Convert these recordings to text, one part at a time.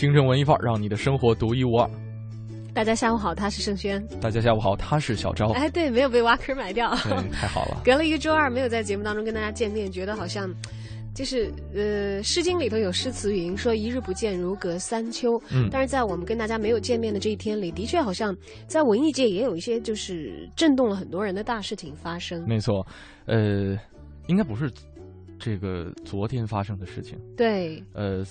京城文艺范儿，让你的生活独一无二。大家下午好，他是盛轩。大家下午好，他是小昭。哎，对，没有被挖坑埋掉。太好了。隔了一个周二没有在节目当中跟大家见面，觉得好像，就是呃，《诗经》里头有诗词云说“一日不见，如隔三秋”。嗯。但是在我们跟大家没有见面的这一天里，的确好像在文艺界也有一些就是震动了很多人的大事情发生。没错，呃，应该不是这个昨天发生的事情。对。呃。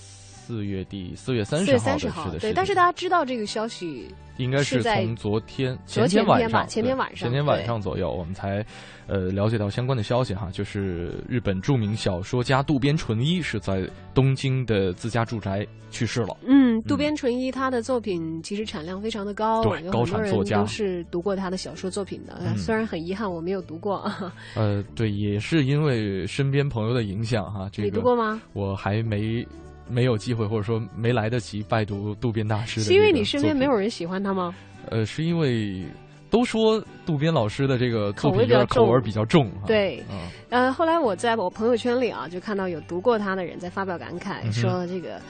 四月底，四月三十号的对。但是大家知道这个消息，应该是从昨天前天晚上，前天晚上，前天晚上左右，我们才呃了解到相关的消息哈，就是日本著名小说家渡边淳一是在东京的自家住宅去世了。嗯，渡边淳一他的作品其实产量非常的高，对，高产作家都是读过他的小说作品的。虽然很遗憾我没有读过。呃，对，也是因为身边朋友的影响哈，这个你读过吗？我还没。没有机会，或者说没来得及拜读渡边大师的。是因为你身边没有人喜欢他吗？呃，是因为都说渡边老师的这个口味比较口味比较重。对，呃，后来我在我朋友圈里啊，就看到有读过他的人在发表感慨，说这个，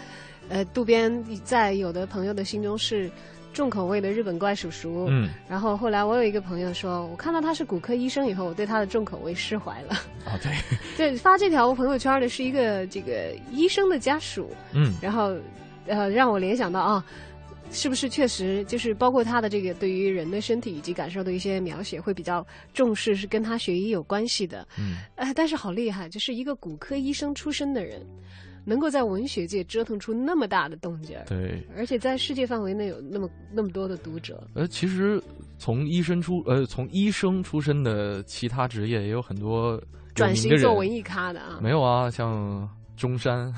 呃，渡边在有的朋友的心中是。重口味的日本怪叔叔，嗯，然后后来我有一个朋友说，我看到他是骨科医生以后，我对他的重口味释怀了。啊，对，对，发这条朋友圈的是一个这个医生的家属，嗯，然后，呃，让我联想到啊，是不是确实就是包括他的这个对于人的身体以及感受的一些描写会比较重视，是跟他学医有关系的，嗯，哎，但是好厉害，就是一个骨科医生出身的人。能够在文学界折腾出那么大的动静儿，对，而且在世界范围内有那么那么多的读者。呃，其实从医生出呃从医生出身的其他职业也有很多转型做文艺咖的啊。没有啊，像中山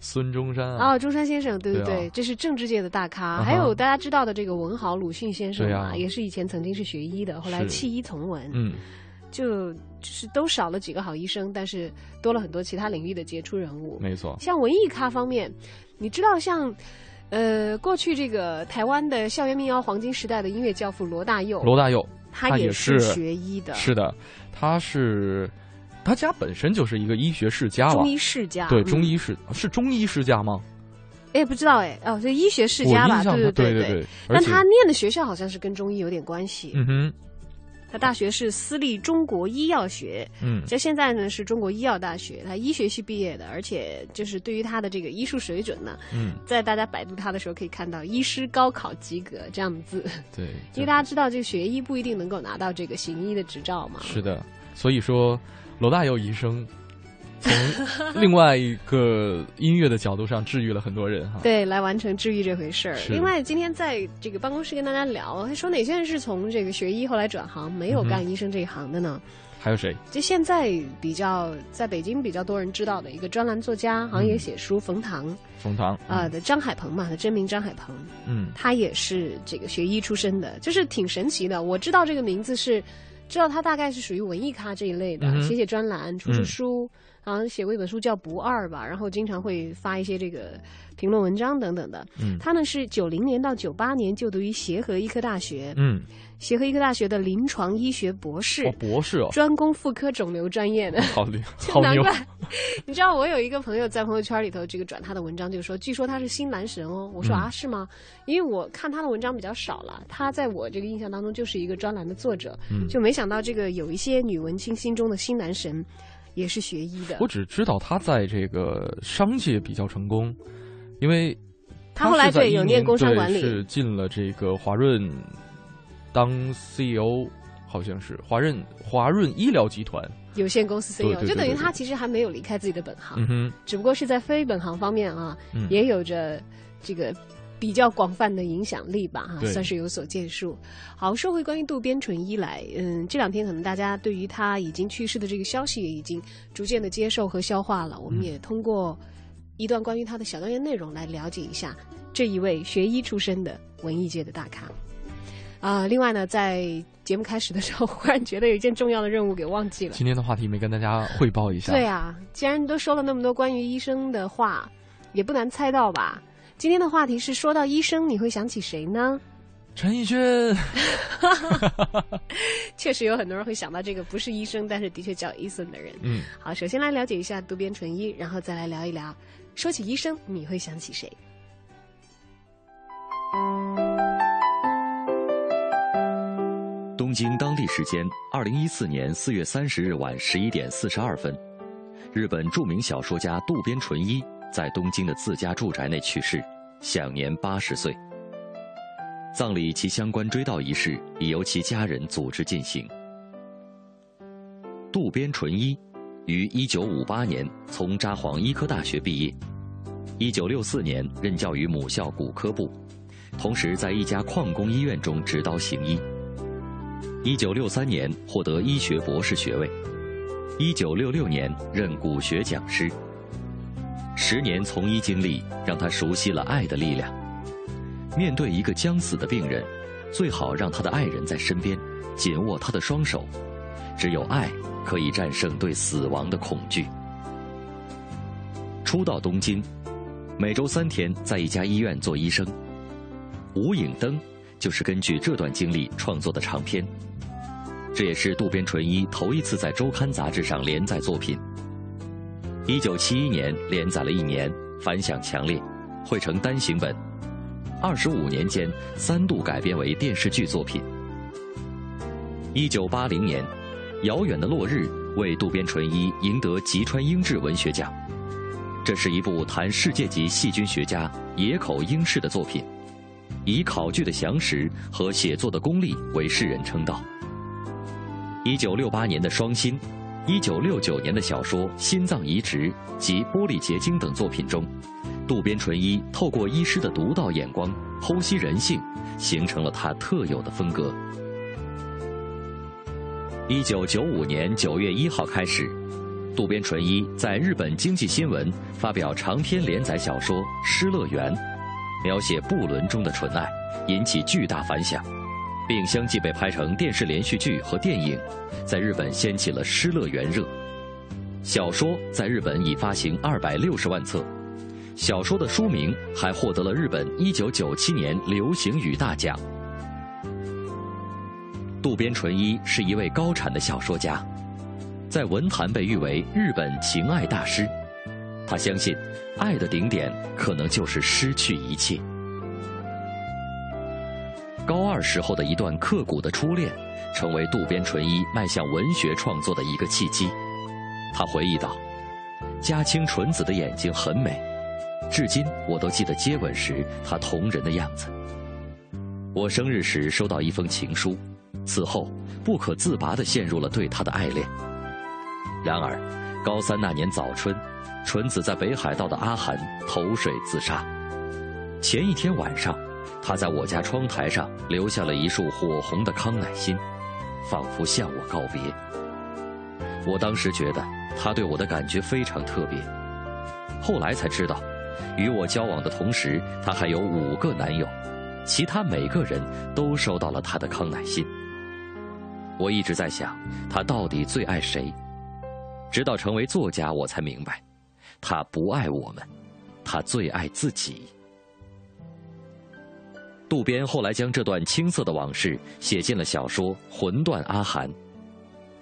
孙中山啊，中山先生，对对对，这是政治界的大咖。还有大家知道的这个文豪鲁迅先生啊，也是以前曾经是学医的，后来弃医从文。嗯。就就是都少了几个好医生，但是多了很多其他领域的杰出人物。没错，像文艺咖方面，你知道像，呃，过去这个台湾的校园民谣黄金时代的音乐教父罗大佑，罗大佑，他也是学医的。是的，他是他家本身就是一个医学世家了，中医世家。对，中医世是中医世家吗？哎，不知道哎，哦，这医学世家吧？对对对对对。但他念的学校好像是跟中医有点关系。嗯哼。他大学是私立中国医药学，嗯，就现在呢是中国医药大学，他医学系毕业的，而且就是对于他的这个医术水准呢，嗯，在大家百度他的时候可以看到“医师高考及格”这样的字，对，因为大家知道这个学医不一定能够拿到这个行医的执照嘛，是的，所以说罗大佑医生。从另外一个音乐的角度上治愈了很多人哈，对，来完成治愈这回事儿。另外，今天在这个办公室跟大家聊，说哪些人是从这个学医后来转行，没有干医生这一行的呢？还有谁？就现在比较在北京比较多人知道的一个专栏作家，好像也写书，冯唐。冯唐啊的张海鹏嘛，他真名张海鹏。嗯，他也是这个学医出身的，就是挺神奇的。我知道这个名字是，知道他大概是属于文艺咖这一类的，写写专栏，出出书。好像写过一本书叫《不二》吧，然后经常会发一些这个评论文章等等的。嗯，他呢是九零年到九八年就读于协和医科大学。嗯，协和医科大学的临床医学博士。哦，博士哦，专攻妇科肿瘤专业的。好厉害，好牛！你知道我有一个朋友在朋友圈里头这个转他的文章，就说据说他是新男神哦。我说啊，是吗？因为我看他的文章比较少了，他在我这个印象当中就是一个专栏的作者，就没想到这个有一些女文青心中的新男神。也是学医的。我只知道他在这个商界比较成功，因为他后来对有念工商管理，是进了这个华润当 CEO，好像是华润华润医疗集团有限公司 CEO，就等于他其实还没有离开自己的本行，嗯只不过是在非本行方面啊，也有着这个。比较广泛的影响力吧，哈，算是有所建树。好，说回关于渡边淳一来，嗯，这两天可能大家对于他已经去世的这个消息也已经逐渐的接受和消化了。我们也通过一段关于他的小段言内容，来了解一下这一位学医出身的文艺界的大咖。啊，另外呢，在节目开始的时候，忽然觉得有一件重要的任务给忘记了。今天的话题没跟大家汇报一下。对啊，既然都说了那么多关于医生的话，也不难猜到吧？今天的话题是说到医生，你会想起谁呢？陈奕迅。确实有很多人会想到这个不是医生，但是的确叫医生的人。嗯，好，首先来了解一下渡边淳一，然后再来聊一聊，说起医生，你会想起谁？东京当地时间二零一四年四月三十日晚十一点四十二分，日本著名小说家渡边淳一在东京的自家住宅内去世，享年八十岁。葬礼及相关追悼仪式已由其家人组织进行。渡边淳一于一九五八年从札幌医科大学毕业，一九六四年任教于母校骨科部，同时在一家矿工医院中执刀行医。一九六三年获得医学博士学位，一九六六年任骨学讲师。十年从医经历让他熟悉了爱的力量。面对一个将死的病人，最好让他的爱人在身边，紧握他的双手。只有爱可以战胜对死亡的恐惧。初到东京，每周三天在一家医院做医生。《无影灯》就是根据这段经历创作的长篇。这也是渡边淳一头一次在周刊杂志上连载作品。一九七一年连载了一年，反响强烈，绘成单行本。二十五年间三度改编为电视剧作品。一九八零年，《遥远的落日》为渡边淳一赢得吉川英治文学奖。这是一部谈世界级细菌学家野口英世的作品，以考据的详实和写作的功力为世人称道。一九六八年的《双心》，一九六九年的小说《心脏移植》及《玻璃结晶》等作品中，渡边淳一透过医师的独到眼光剖析人性，形成了他特有的风格。一九九五年九月一号开始，渡边淳一在日本经济新闻发表长篇连载小说《失乐园》，描写不伦中的纯爱，引起巨大反响。并相继被拍成电视连续剧和电影，在日本掀起了“失乐园”热。小说在日本已发行二百六十万册，小说的书名还获得了日本一九九七年流行语大奖。渡边淳一是一位高产的小说家，在文坛被誉为日本情爱大师。他相信，爱的顶点可能就是失去一切。高二时候的一段刻骨的初恋，成为渡边淳一迈向文学创作的一个契机。他回忆道：“嘉清纯子的眼睛很美，至今我都记得接吻时她瞳仁的样子。我生日时收到一封情书，此后不可自拔地陷入了对她的爱恋。然而，高三那年早春，纯子在北海道的阿寒投水自杀。前一天晚上。”他在我家窗台上留下了一束火红的康乃馨，仿佛向我告别。我当时觉得他对我的感觉非常特别，后来才知道，与我交往的同时，他还有五个男友，其他每个人都收到了他的康乃馨。我一直在想，他到底最爱谁？直到成为作家，我才明白，他不爱我们，他最爱自己。渡边后来将这段青涩的往事写进了小说《魂断阿寒》，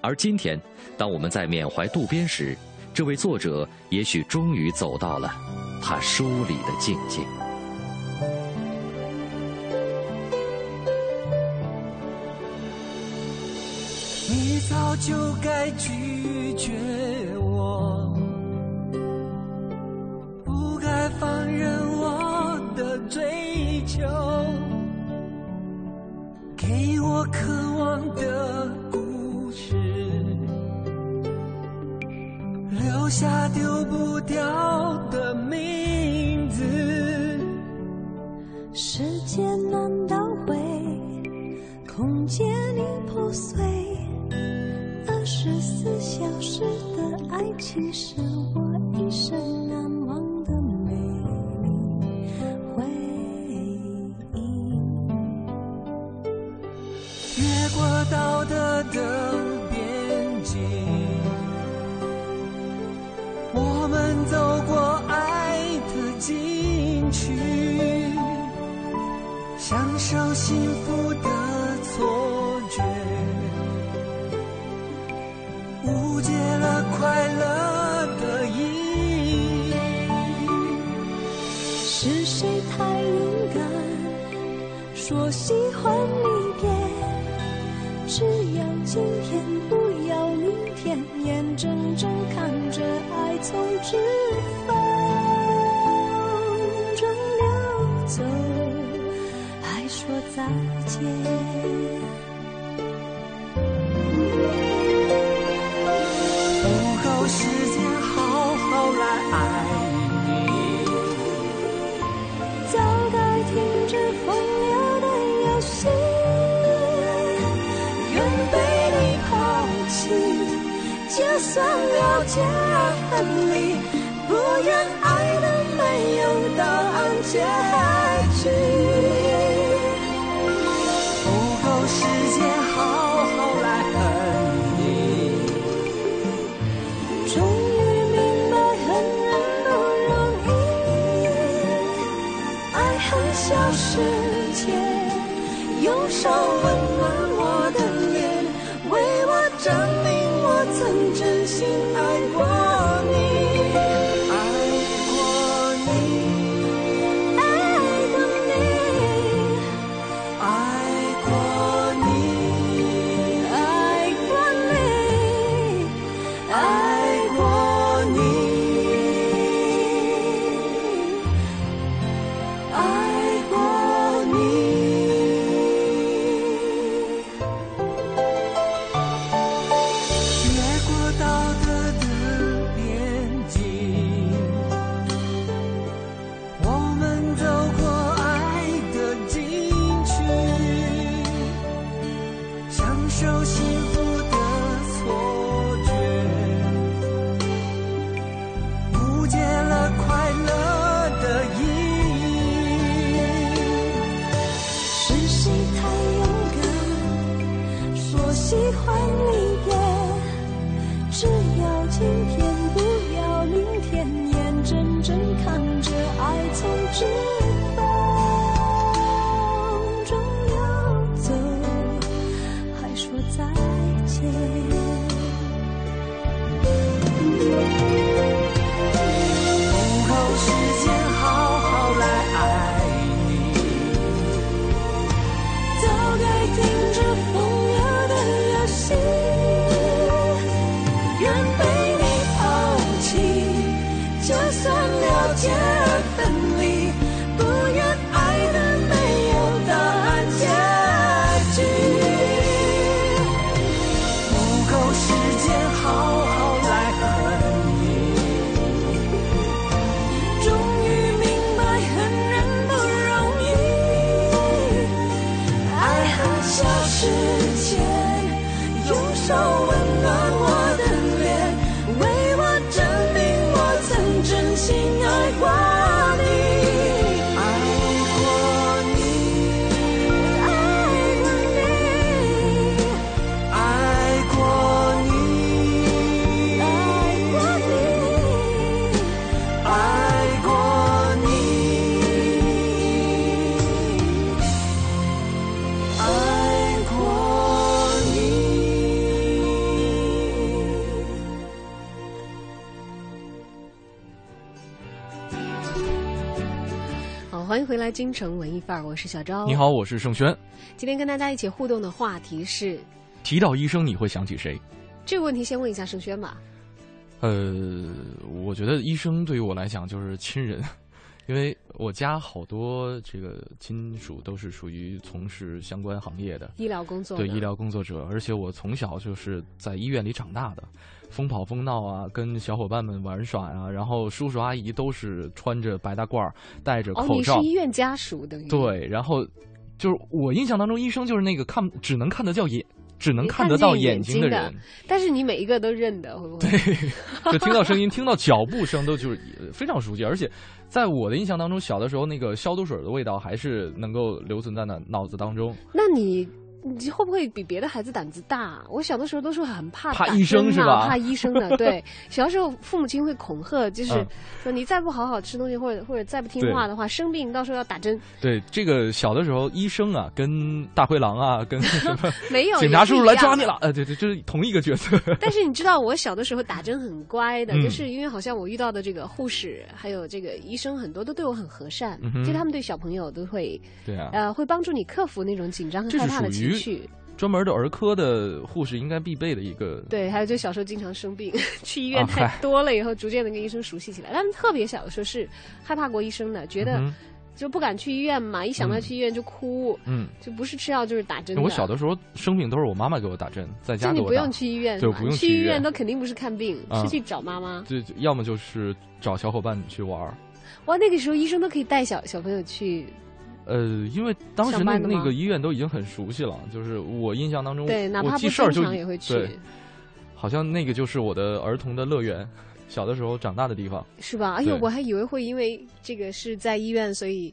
而今天，当我们在缅怀渡边时，这位作者也许终于走到了他书里的境界。你早就该拒绝我，不该放任我的罪给我渴望的故事，留下丢不掉的名字。时间难倒回，空间已破碎。二十四小时的爱情，是我道德的边境我们走过爱的禁区享受幸福的错觉误解了快乐的意义。是谁太勇敢说喜欢你？只要今天，不要明天，眼睁睁看着爱从指缝中流走。还说再见。就算了解而分离，不愿爱的没有答案结局。京城文艺范儿，我是小昭。你好，我是盛轩。今天跟大家一起互动的话题是：提到医生，你会想起谁？这个问题先问一下盛轩吧。呃，我觉得医生对于我来讲就是亲人，因为我家好多这个亲属都是属于从事相关行业的医疗工作，对医疗工作者，而且我从小就是在医院里长大的。疯跑疯闹啊，跟小伙伴们玩耍啊，然后叔叔阿姨都是穿着白大褂，戴着口罩。哦，你是医院家属的。对，然后就是我印象当中，医生就是那个看只能看得叫眼，只能看得到眼睛的人。但是你每一个都认得，会不会？对，就听到声音，听到脚步声都就是非常熟悉，而且在我的印象当中，小的时候那个消毒水的味道还是能够留存在那脑子当中。那你你会不会比别的孩子胆子大？我小的时候都是很怕怕医生是吧？怕医生的，对。小时候父母亲会恐吓，就是说你再不好好吃东西，或者或者再不听话的话，生病到时候要打针。对，这个小的时候医生啊，跟大灰狼啊，跟什么 没有警察叔叔来抓你了，呃，对对，就是同一个角色。但是你知道，我小的时候打针很乖的，就是因为好像我遇到的这个护士还有这个医生很多都对我很和善，就他们对小朋友都会对啊，呃，会帮助你克服那种紧张和害怕的情绪。专门的儿科的护士应该必备的一个。对，还有就小时候经常生病，去医院太多了以后，逐渐的跟医生熟悉起来。但特别小的时候是害怕过医生的，觉得就不敢去医院嘛，一想到去医院就哭。嗯，就不是吃药就是打针。我小的时候生病都是我妈妈给我打针，在家你不用去医院，对，不用去医院都肯定不是看病，是去找妈妈。对，要么就是找小伙伴去玩。哇，那个时候医生都可以带小小朋友去。呃，因为当时那那个医院都已经很熟悉了，就是我印象当中，对，哪怕不经常也会去。好像那个就是我的儿童的乐园，小的时候长大的地方，是吧？哎呦，我还以为会因为这个是在医院，所以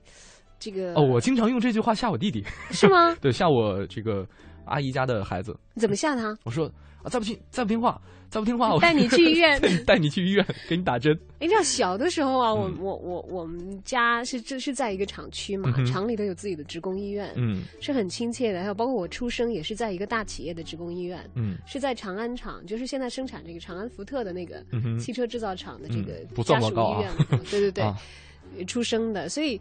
这个哦，我经常用这句话吓我弟弟，是吗？对，吓我这个阿姨家的孩子。怎么吓他？我说啊，再不听，再不听话。再不听话，我带你去医院，带你去医院给你打针。你知道小的时候啊，我我我我们家是这是在一个厂区嘛，厂里头有自己的职工医院，嗯，是很亲切的。还有包括我出生也是在一个大企业的职工医院，嗯，是在长安厂，就是现在生产这个长安福特的那个汽车制造厂的这个家属医院，对对对，出生的，所以。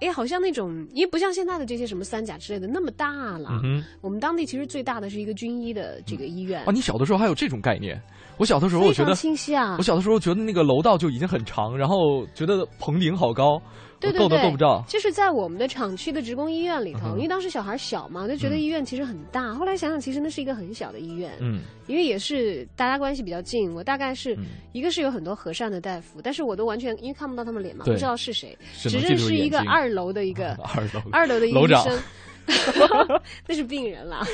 哎，好像那种，因为不像现在的这些什么三甲之类的那么大了。嗯我们当地其实最大的是一个军医的这个医院。啊，你小的时候还有这种概念？我小的时候我觉得清晰啊。我小的时候觉得那个楼道就已经很长，然后觉得棚顶好高。对对对，够不着。就是在我们的厂区的职工医院里头，因为当时小孩小嘛，就觉得医院其实很大。后来想想，其实那是一个很小的医院。嗯，因为也是大家关系比较近。我大概是一个是有很多和善的大夫，但是我都完全因为看不到他们脸嘛，不知道是谁，只认识一个二楼的一个 二楼二楼的医生，那是病人了。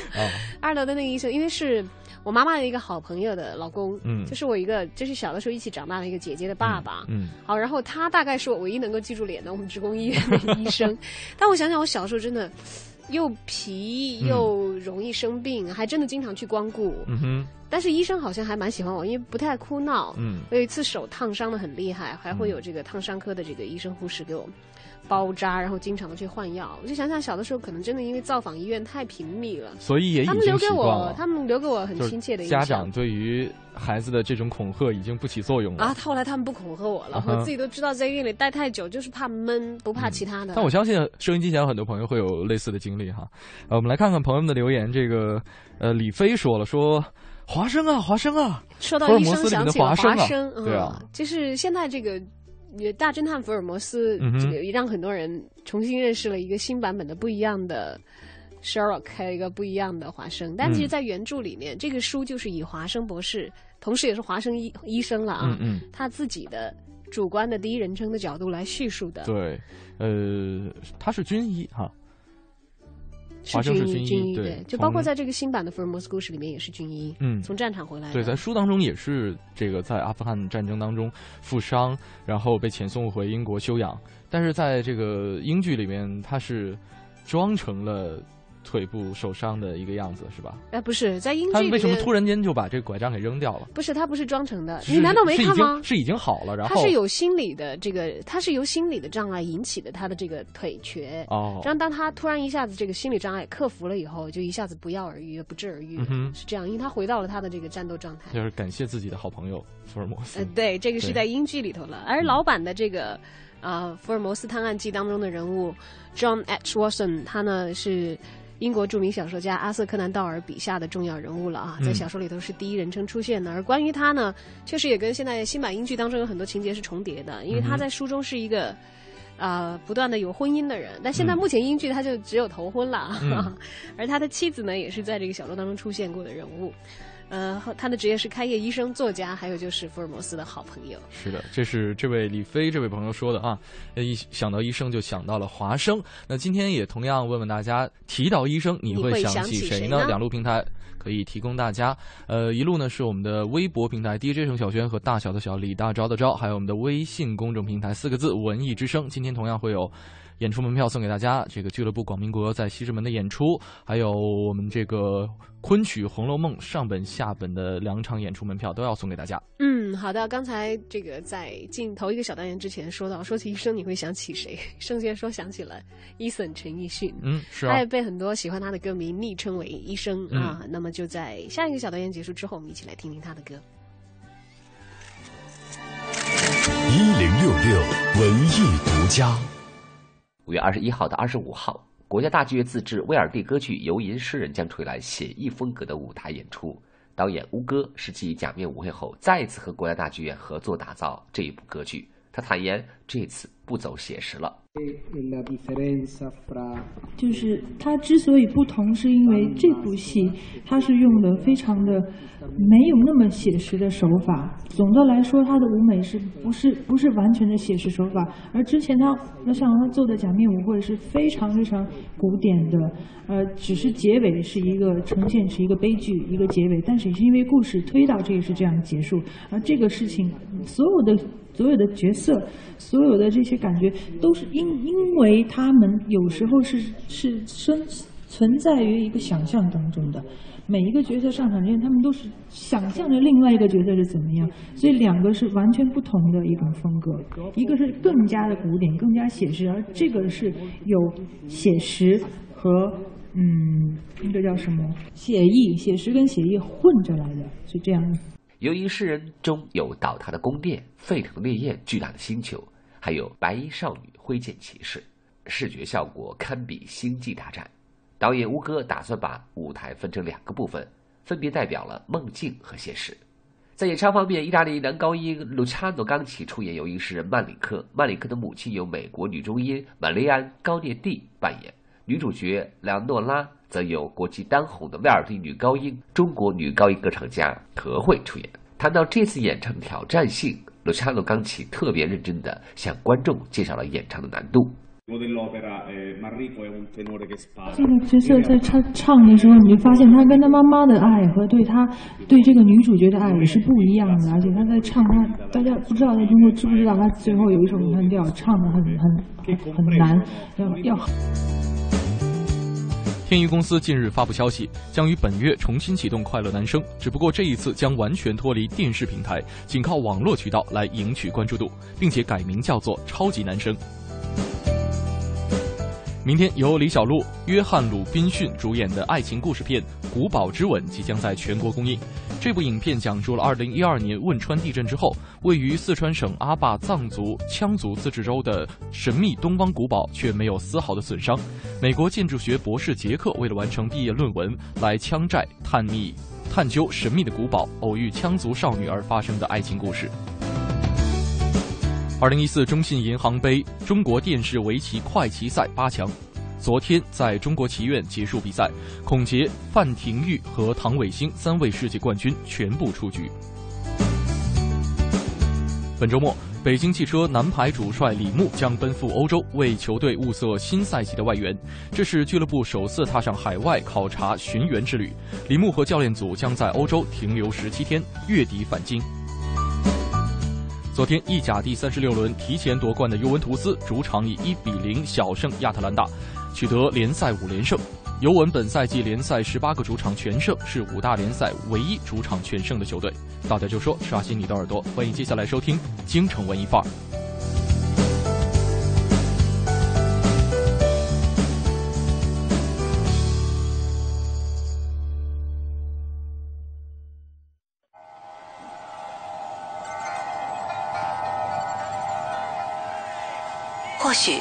二楼的那个医生，因为是。我妈妈的一个好朋友的老公，嗯，就是我一个，就是小的时候一起长大的一个姐姐的爸爸，嗯，好，然后他大概是我唯一能够记住脸的我们职工医院的医生。但我想想，我小时候真的又皮又容易生病，还真的经常去光顾。嗯哼，但是医生好像还蛮喜欢我，因为不太哭闹。嗯，我有一次手烫伤的很厉害，还会有这个烫伤科的这个医生护士给我。包扎，然后经常的去换药。我就想想，小的时候可能真的因为造访医院太频密了，所以也他们留给我，他们留给我很亲切的印象。家长对于孩子的这种恐吓已经不起作用了。啊，后来他们不恐吓我了，我自己都知道，在医院里待太久就是怕闷，不怕其他的。但我相信收音机前有很多朋友会有类似的经历哈。呃，我们来看看朋友们的留言。这个呃，李飞说了，说华生啊，华生啊，说到医生想起华生啊，对啊，就是现在这个。大侦探福尔摩斯这个让很多人重新认识了一个新版本的不一样的 Sherlock，还有一个不一样的华生。但其实，在原著里面，这个书就是以华生博士，同时也是华生医医生了啊，他自己的主观的第一人称的角度来叙述的。对，呃，他是军医哈。是军医，对，就包括在这个新版的福尔摩斯故事里面也是军医，嗯，从战场回来。对，在书当中也是这个在阿富汗战争当中负伤，然后被遣送回英国休养。但是在这个英剧里面，他是装成了。腿部受伤的一个样子是吧？哎，不是，在英剧里为什么突然间就把这个拐杖给扔掉了？不是，他不是装成的。你难道没看吗？是已经好了，然后他是有心理的这个，他是由心理的障碍引起的他的这个腿瘸。哦。然后当他突然一下子这个心理障碍克服了以后，就一下子不药而愈，不治而愈，嗯是这样，因为他回到了他的这个战斗状态。就是感谢自己的好朋友福尔摩斯。呃，对，这个是在英剧里头了。而老版的这个啊《福尔摩斯探案记》当中的人物 John H. Watson，他呢是。英国著名小说家阿瑟·柯南·道尔笔下的重要人物了啊，在小说里头是第一人称出现的。而关于他呢，确实也跟现在新版英剧当中有很多情节是重叠的，因为他在书中是一个啊不断的有婚姻的人，但现在目前英剧他就只有头婚了，而他的妻子呢，也是在这个小说当中出现过的人物。呃，他的职业是开业医生、作家，还有就是福尔摩斯的好朋友。是的，这是这位李飞这位朋友说的啊。一想到医生就想到了华生。那今天也同样问问大家，提到医生你会想起谁呢？两路平台可以提供大家。呃，一路呢是我们的微博平台 DJ 程小轩和大小的小李大钊的招，还有我们的微信公众平台四个字文艺之声。今天同样会有。演出门票送给大家。这个俱乐部广明国在西直门的演出，还有我们这个昆曲《红楼梦》上本下本的两场演出门票都要送给大家。嗯，好的。刚才这个在进头一个小单元之前说到，说起医生你会想起谁？圣贤说想起了伊森陈奕迅。嗯，是。啊他也被很多喜欢他的歌迷昵称为医生啊。那么就在下一个小单元结束之后，我们一起来听听他的歌。一零六六文艺独家。五月二十一号到二十五号，国家大剧院自制威尔第歌剧《游吟诗人》将吹来写意风格的舞台演出。导演吴歌是继《假面舞会》后再次和国家大剧院合作打造这一部歌剧。他坦言，这次不走写实了。就是它之所以不同，是因为这部戏它是用的非常的没有那么写实的手法。总的来说，它的舞美是不是不是完全的写实手法？而之前他那像他做的假面舞会是非常非常古典的，呃，只是结尾是一个呈现是一个悲剧一个结尾，但是也是因为故事推到这个是这样结束。而这个事情所有的。所有的角色，所有的这些感觉，都是因因为他们有时候是是生存在于一个想象当中的。每一个角色上场之前，他们都是想象着另外一个角色是怎么样，所以两个是完全不同的一种风格。一个是更加的古典，更加写实，而这个是有写实和嗯，那个叫什么写意，写实跟写意混着来的，是这样。由于诗人中有倒塌的宫殿、沸腾的烈焰、巨大的星球，还有白衣少女挥剑骑士，视觉效果堪比星际大战。导演吴哥打算把舞台分成两个部分，分别代表了梦境和现实。在演唱方面，意大利男高音卢查诺冈奇出演游吟诗人曼里克，曼里克的母亲由美国女中音玛丽安高涅蒂扮演，女主角梁诺拉。则由国际当红的威尔第女高音、中国女高音歌唱家何慧出演。谈到这次演唱挑战性，罗查诺钢琴特别认真地向观众介绍了演唱的难度。这个角色在唱唱的时候，你就发现他跟他妈妈的爱和对他对这个女主角的爱也是不一样的。而且他在唱他，大家不知道在中国知不知道，他最后有一首咏叹调，唱的很很很难，要要。天娱公司近日发布消息，将于本月重新启动《快乐男声》，只不过这一次将完全脱离电视平台，仅靠网络渠道来赢取关注度，并且改名叫做《超级男声》。明天由李小璐、约翰·鲁滨逊主演的爱情故事片《古堡之吻》即将在全国公映。这部影片讲述了2012年汶川地震之后，位于四川省阿坝藏族羌族自治州的神秘东方古堡却没有丝毫的损伤。美国建筑学博士杰克为了完成毕业论文，来羌寨探秘、探究神秘的古堡，偶遇羌族少女而发生的爱情故事。二零一四中信银行杯中国电视围棋快棋赛八强，昨天在中国棋院结束比赛，孔杰、范廷钰和唐伟星三位世界冠军全部出局。本周末，北京汽车男排主帅李牧将奔赴欧洲，为球队物色新赛季的外援。这是俱乐部首次踏上海外考察寻源之旅。李牧和教练组将在欧洲停留十七天，月底返京。昨天，意甲第三十六轮提前夺冠的尤文图斯主场以一比零小胜亚特兰大，取得联赛五连胜。尤文本赛季联赛十八个主场全胜，是五大联赛唯一主场全胜的球队。大家就说刷新你的耳朵，欢迎接下来收听京城文艺范儿。或许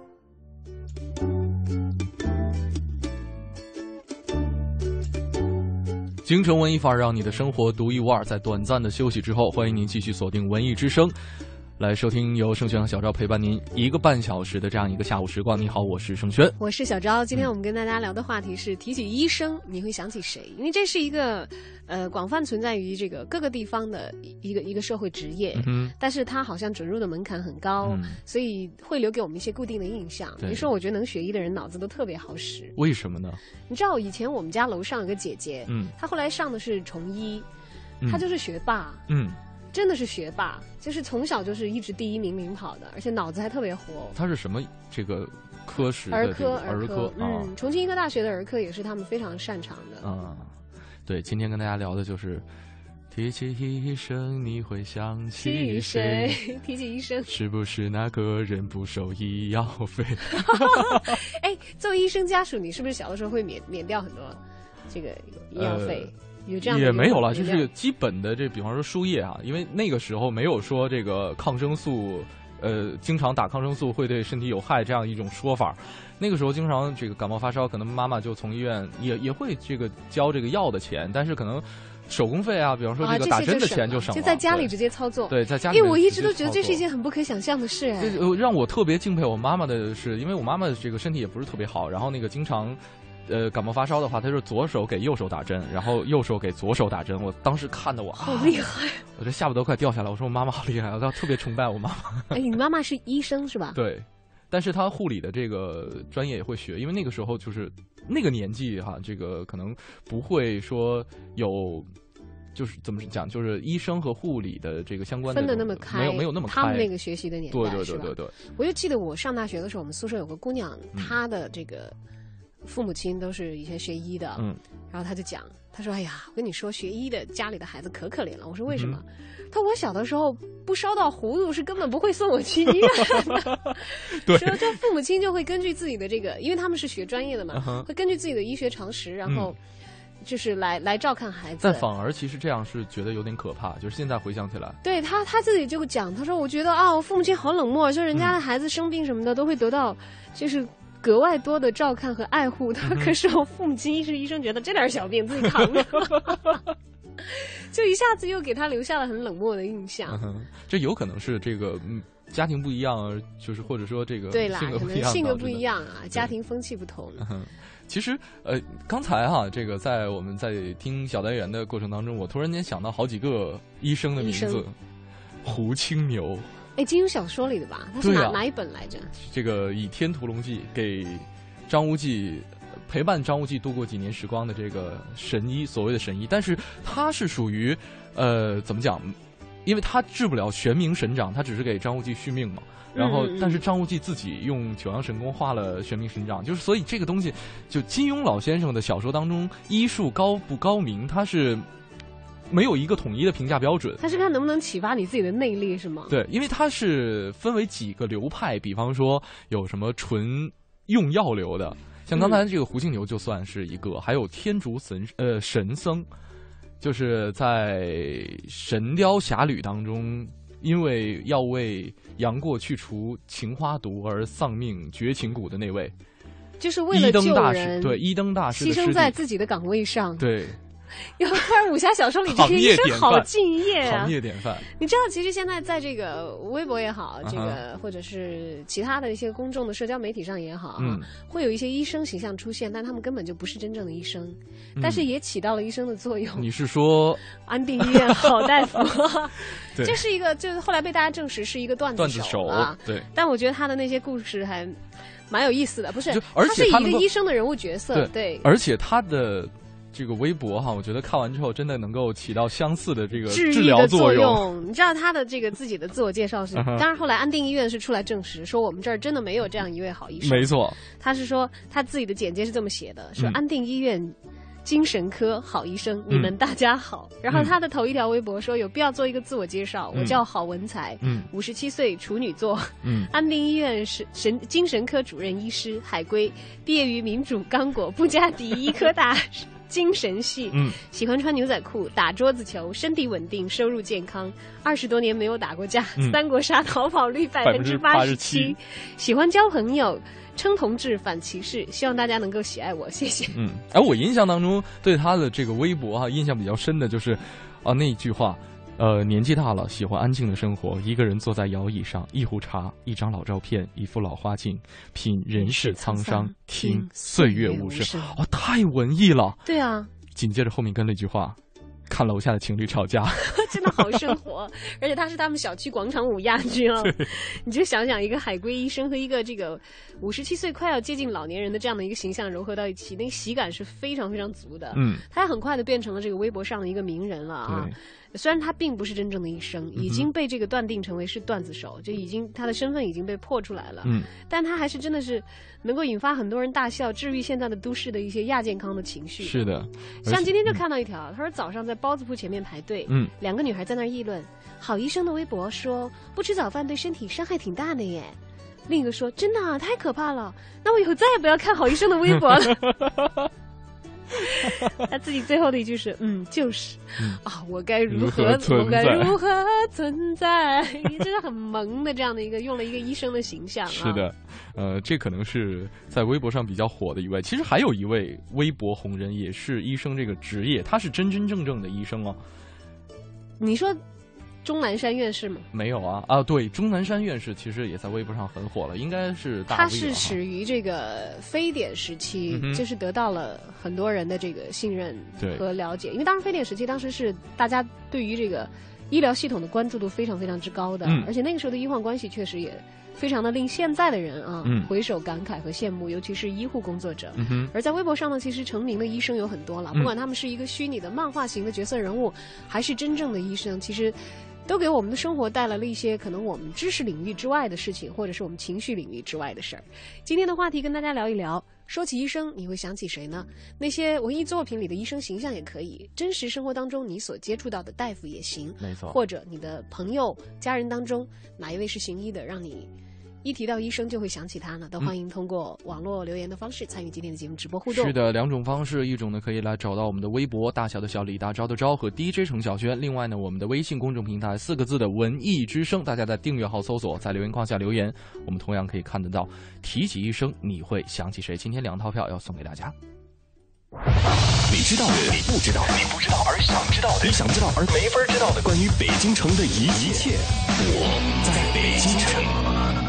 形成文艺范儿，让你的生活独一无二。在短暂的休息之后，欢迎您继续锁定文艺之声。来收听由盛轩和小昭陪伴您一个半小时的这样一个下午时光。你好，我是盛轩，我是小昭。今天我们跟大家聊的话题是提起医生，你会想起谁？因为这是一个呃广泛存在于这个各个地方的一个一个社会职业，嗯，但是它好像准入的门槛很高，所以会留给我们一些固定的印象。你说，我觉得能学医的人脑子都特别好使，为什么呢？你知道以前我们家楼上有个姐姐，嗯，她后来上的是重医，她就是学霸，嗯。真的是学霸，就是从小就是一直第一名领跑的，而且脑子还特别活。他是什么这个科室？儿科，儿科。嗯，重庆医科大学的儿科也是他们非常擅长的。啊，对，今天跟大家聊的就是提起医生，你会想起谁？提起医生，是不是那个人不收医药费？哎，作为医生家属，你是不是小的时候会免免掉很多这个医药费？也没有了，就是基本的这，比方说输液啊，因为那个时候没有说这个抗生素，呃，经常打抗生素会对身体有害这样一种说法。那个时候经常这个感冒发烧，可能妈妈就从医院也也会这个交这个药的钱，但是可能手工费啊，比方说这个打针的钱就省了，就在家里直接操作。对，在家里。因为我一直都觉得这是一件很不可想象的事。让我特别敬佩我妈妈的是，因为我妈妈这个身体也不是特别好，然后那个经常。呃，感冒发烧的话，他是左手给右手打针，然后右手给左手打针。我当时看的我好厉害，我这下巴都快掉下来。我说我妈妈好厉害，我特别崇拜我妈妈。哎，你妈妈是医生是吧？对，但是她护理的这个专业也会学，因为那个时候就是那个年纪哈，这个可能不会说有，就是怎么讲，就是医生和护理的这个相关分的那么开，没有没有那么开。他们那个学习的年代，对对对对对。我就记得我上大学的时候，我们宿舍有个姑娘，她的这个。父母亲都是以前学医的，嗯，然后他就讲，他说：“哎呀，我跟你说，学医的家里的孩子可可怜了。”我说：“为什么？”他说：“我小的时候不烧到糊涂，是根本不会送我去医院的。对，说这父母亲就会根据自己的这个，因为他们是学专业的嘛，会根据自己的医学常识，然后就是来来照看孩子。但反而其实这样是觉得有点可怕，就是现在回想起来，对他他自己就讲，他说：“我觉得啊，我父母亲好冷漠，就人家的孩子生病什么的都会得到，就是。”格外多的照看和爱护，他可是我父母亲医师医生觉得这点小病自己扛着，就一下子又给他留下了很冷漠的印象。这有可能是这个家庭不一样，就是或者说这个对啦，可能性格不一样啊，家庭风气不同。其实呃，刚才哈，这个在我们在听小单元的过程当中，我突然间想到好几个医生的名字，胡青牛。哎，金庸小说里的吧？他是哪哪一本来着？这个《倚天屠龙记》给张无忌陪伴张无忌度过几年时光的这个神医，所谓的神医，但是他是属于呃怎么讲？因为他治不了玄冥神掌，他只是给张无忌续命嘛。然后，但是张无忌自己用九阳神功化了玄冥神掌，就是所以这个东西，就金庸老先生的小说当中，医术高不高明，他是。没有一个统一的评价标准，他是看能不能启发你自己的内力，是吗？对，因为它是分为几个流派，比方说有什么纯用药流的，像刚才这个胡庆牛就算是一个，还有天竺神呃神僧，就是在《神雕侠侣》当中，因为要为杨过去除情花毒而丧命绝情谷的那位，就是为了救人，对一灯大师牺牲在自己的岗位上，对。有突然武侠小说里这些医生好敬业啊！行业典范。你知道，其实现在在这个微博也好，这个或者是其他的一些公众的社交媒体上也好，嗯，会有一些医生形象出现，但他们根本就不是真正的医生，但是也起到了医生的作用。你是说安定医院好大夫？这是一个，就是后来被大家证实是一个段子手啊。对，但我觉得他的那些故事还蛮有意思的，不是？而且他是一个医生的人物角色，对，而且他的。这个微博哈，我觉得看完之后真的能够起到相似的这个治疗作用。你知道他的这个自己的自我介绍是，当然后来安定医院是出来证实说我们这儿真的没有这样一位好医生。没错，他是说他自己的简介是这么写的，说安定医院精神科好医生，你们大家好。然后他的头一条微博说有必要做一个自我介绍，我叫郝文才，五十七岁处女座，嗯安定医院是神精神科主任医师，海归，毕业于民主刚果布加迪医科大。精神系，嗯，喜欢穿牛仔裤，打桌子球，身体稳定，收入健康，二十多年没有打过架，三国杀逃跑率百分之八十七，喜欢交朋友，称同志反歧视，希望大家能够喜爱我，谢谢。嗯，哎，我印象当中对他的这个微博哈，印象比较深的就是，啊那一句话。呃，年纪大了，喜欢安静的生活，一个人坐在摇椅上，一壶茶，一张老照片，一副老花镜，品人世沧桑，听岁月无声。哦，太文艺了。对啊。紧接着后面跟了一句话。看楼下的情侣吵架，真的好生活，而且他是他们小区广场舞亚军哦。你就想想，一个海归医生和一个这个五十七岁快要接近老年人的这样的一个形象融合到一起，那个喜感是非常非常足的。嗯，他也很快的变成了这个微博上的一个名人了啊。虽然他并不是真正的医生，已经被这个断定成为是段子手，就已经他的身份已经被破出来了。嗯，但他还是真的是能够引发很多人大笑，治愈现在的都市的一些亚健康的情绪。是的，像今天就看到一条，他说早上在包子铺前面排队，嗯，两个女孩在那儿议论，好医生的微博说不吃早饭对身体伤害挺大的耶，另一个说真的啊，太可怕了，那我以后再也不要看好医生的微博了。他自己最后的一句是：“嗯，就是啊，我该如何，我该如何存在？真的很萌的这样的一个，用了一个医生的形象。是的，呃，这可能是在微博上比较火的一位。其实还有一位微博红人，也是医生这个职业，他是真真正正的医生哦。你说。”钟南山院士吗？没有啊啊！对，钟南山院士其实也在微博上很火了，应该是大。他是始于这个非典时期，就是得到了很多人的这个信任和了解。因为当时非典时期，当时是大家对于这个医疗系统的关注度非常非常之高的，而且那个时候的医患关系确实也非常的令现在的人啊回首感慨和羡慕，尤其是医护工作者。而在微博上呢，其实成名的医生有很多了，不管他们是一个虚拟的漫画型的角色人物，还是真正的医生，其实。都给我们的生活带来了一些可能我们知识领域之外的事情，或者是我们情绪领域之外的事儿。今天的话题跟大家聊一聊，说起医生，你会想起谁呢？那些文艺作品里的医生形象也可以，真实生活当中你所接触到的大夫也行，没错。或者你的朋友、家人当中哪一位是行医的，让你。一提到医生就会想起他呢，都欢迎通过网络留言的方式参与今天的节目直播互动。是的，两种方式，一种呢可以来找到我们的微博“大小的小李大招的招”和 DJ 程小轩，另外呢我们的微信公众平台四个字的“文艺之声”，大家在订阅号搜索，在留言框下留言，我们同样可以看得到。提起医生，你会想起谁？今天两套票要送给大家。你知道的，你不知道，你不知道而想知道的，你想知道而没法知道的，关于北京城的一一切，我在北京城。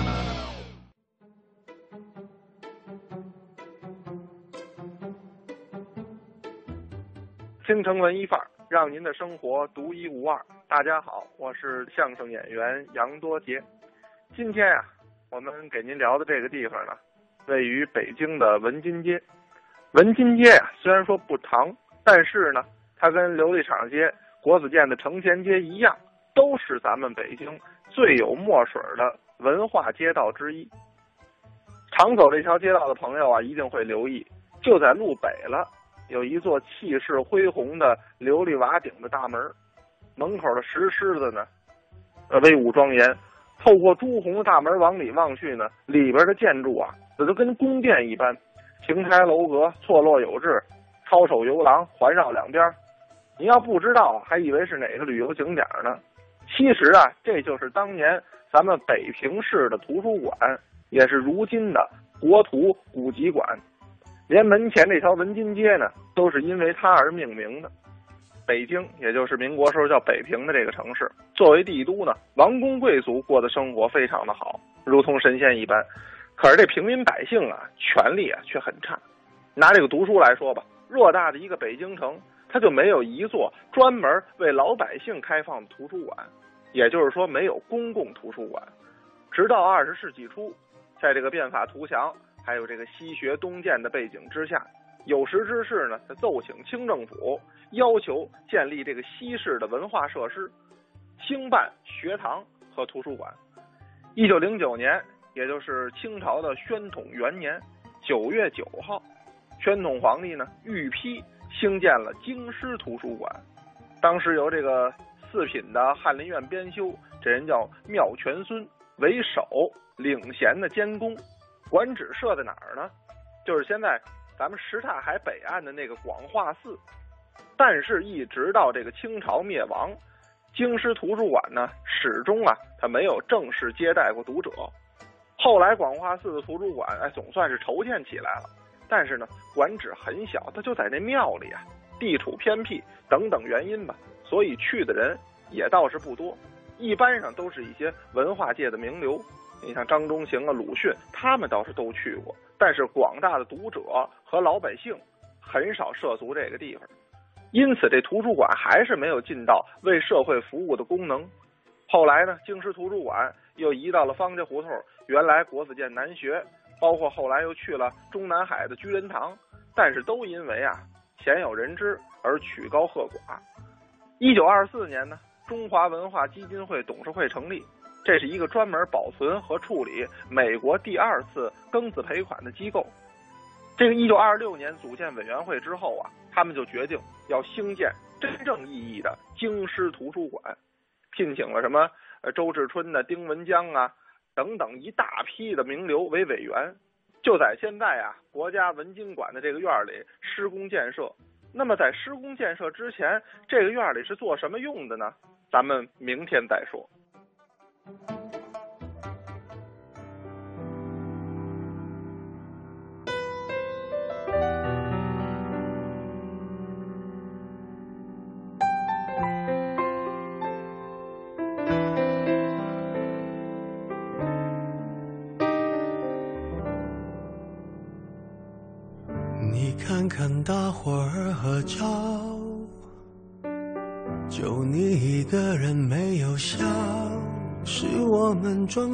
京城文艺范儿，让您的生活独一无二。大家好，我是相声演员杨多杰。今天啊，我们给您聊的这个地方呢，位于北京的文津街。文津街呀，虽然说不长，但是呢，它跟琉璃厂街、国子监的承前街一样，都是咱们北京最有墨水的文化街道之一。常走这条街道的朋友啊，一定会留意，就在路北了。有一座气势恢宏的琉璃瓦顶的大门，门口的石狮子呢，呃，威武庄严。透过朱红的大门往里望去呢，里边的建筑啊，这都跟宫殿一般，亭台楼阁错落有致，抄手游廊环绕两边。你要不知道，还以为是哪个旅游景点呢。其实啊，这就是当年咱们北平市的图书馆，也是如今的国图古籍馆。连门前这条文津街呢，都是因为它而命名的。北京，也就是民国时候叫北平的这个城市，作为帝都呢，王公贵族过的生活非常的好，如同神仙一般。可是这平民百姓啊，权力啊却很差。拿这个读书来说吧，偌大的一个北京城，它就没有一座专门为老百姓开放的图书馆，也就是说没有公共图书馆。直到二十世纪初，在这个变法图强。还有这个西学东渐的背景之下，有识之士呢，他奏请清政府，要求建立这个西式的文化设施，兴办学堂和图书馆。一九零九年，也就是清朝的宣统元年九月九号，宣统皇帝呢御批兴建了京师图书馆。当时由这个四品的翰林院编修，这人叫妙全孙为首领衔的监工。馆址设在哪儿呢？就是现在咱们什刹海北岸的那个广化寺。但是，一直到这个清朝灭亡，京师图书馆呢，始终啊，它没有正式接待过读者。后来，广化寺的图书馆，哎，总算是筹建起来了。但是呢，馆址很小，它就在那庙里啊，地处偏僻等等原因吧，所以去的人也倒是不多，一般上都是一些文化界的名流。你像张中行啊、鲁迅，他们倒是都去过，但是广大的读者和老百姓很少涉足这个地方，因此这图书馆还是没有尽到为社会服务的功能。后来呢，京师图书馆又移到了方家胡同，原来国子监南学，包括后来又去了中南海的居仁堂，但是都因为啊鲜有人知而曲高和寡。一九二四年呢，中华文化基金会董事会成立。这是一个专门保存和处理美国第二次庚子赔款的机构。这个一九二六年组建委员会之后啊，他们就决定要兴建真正意义的京师图书馆，聘请了什么呃周志春的丁文江啊等等一大批的名流为委员，就在现在啊国家文经馆的这个院里施工建设。那么在施工建设之前，这个院里是做什么用的呢？咱们明天再说。你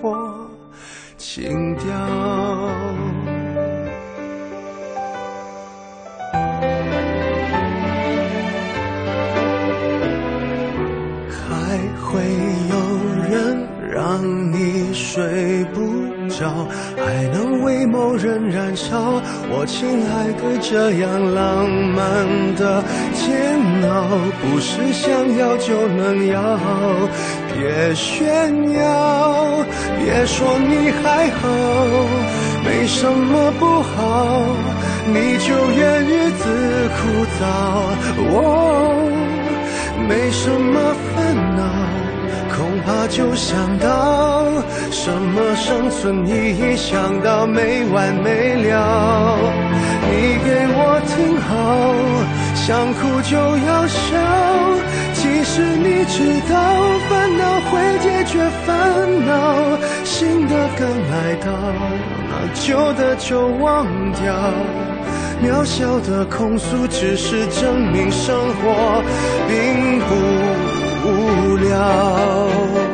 活情调。还会有人让你睡不着？还能为某人燃烧，我亲爱的，这样浪漫的煎熬，不是想要就能要。别炫耀，别说你还好，没什么不好，你就怨日子枯燥。哦，没什么烦恼。恐怕就想到什么生存意义，想到没完没了。你给我听好，想哭就要笑。其实你知道烦恼会解决烦恼，新的刚来到，那旧的就忘掉。渺小的控诉，只是证明生活并不。无聊。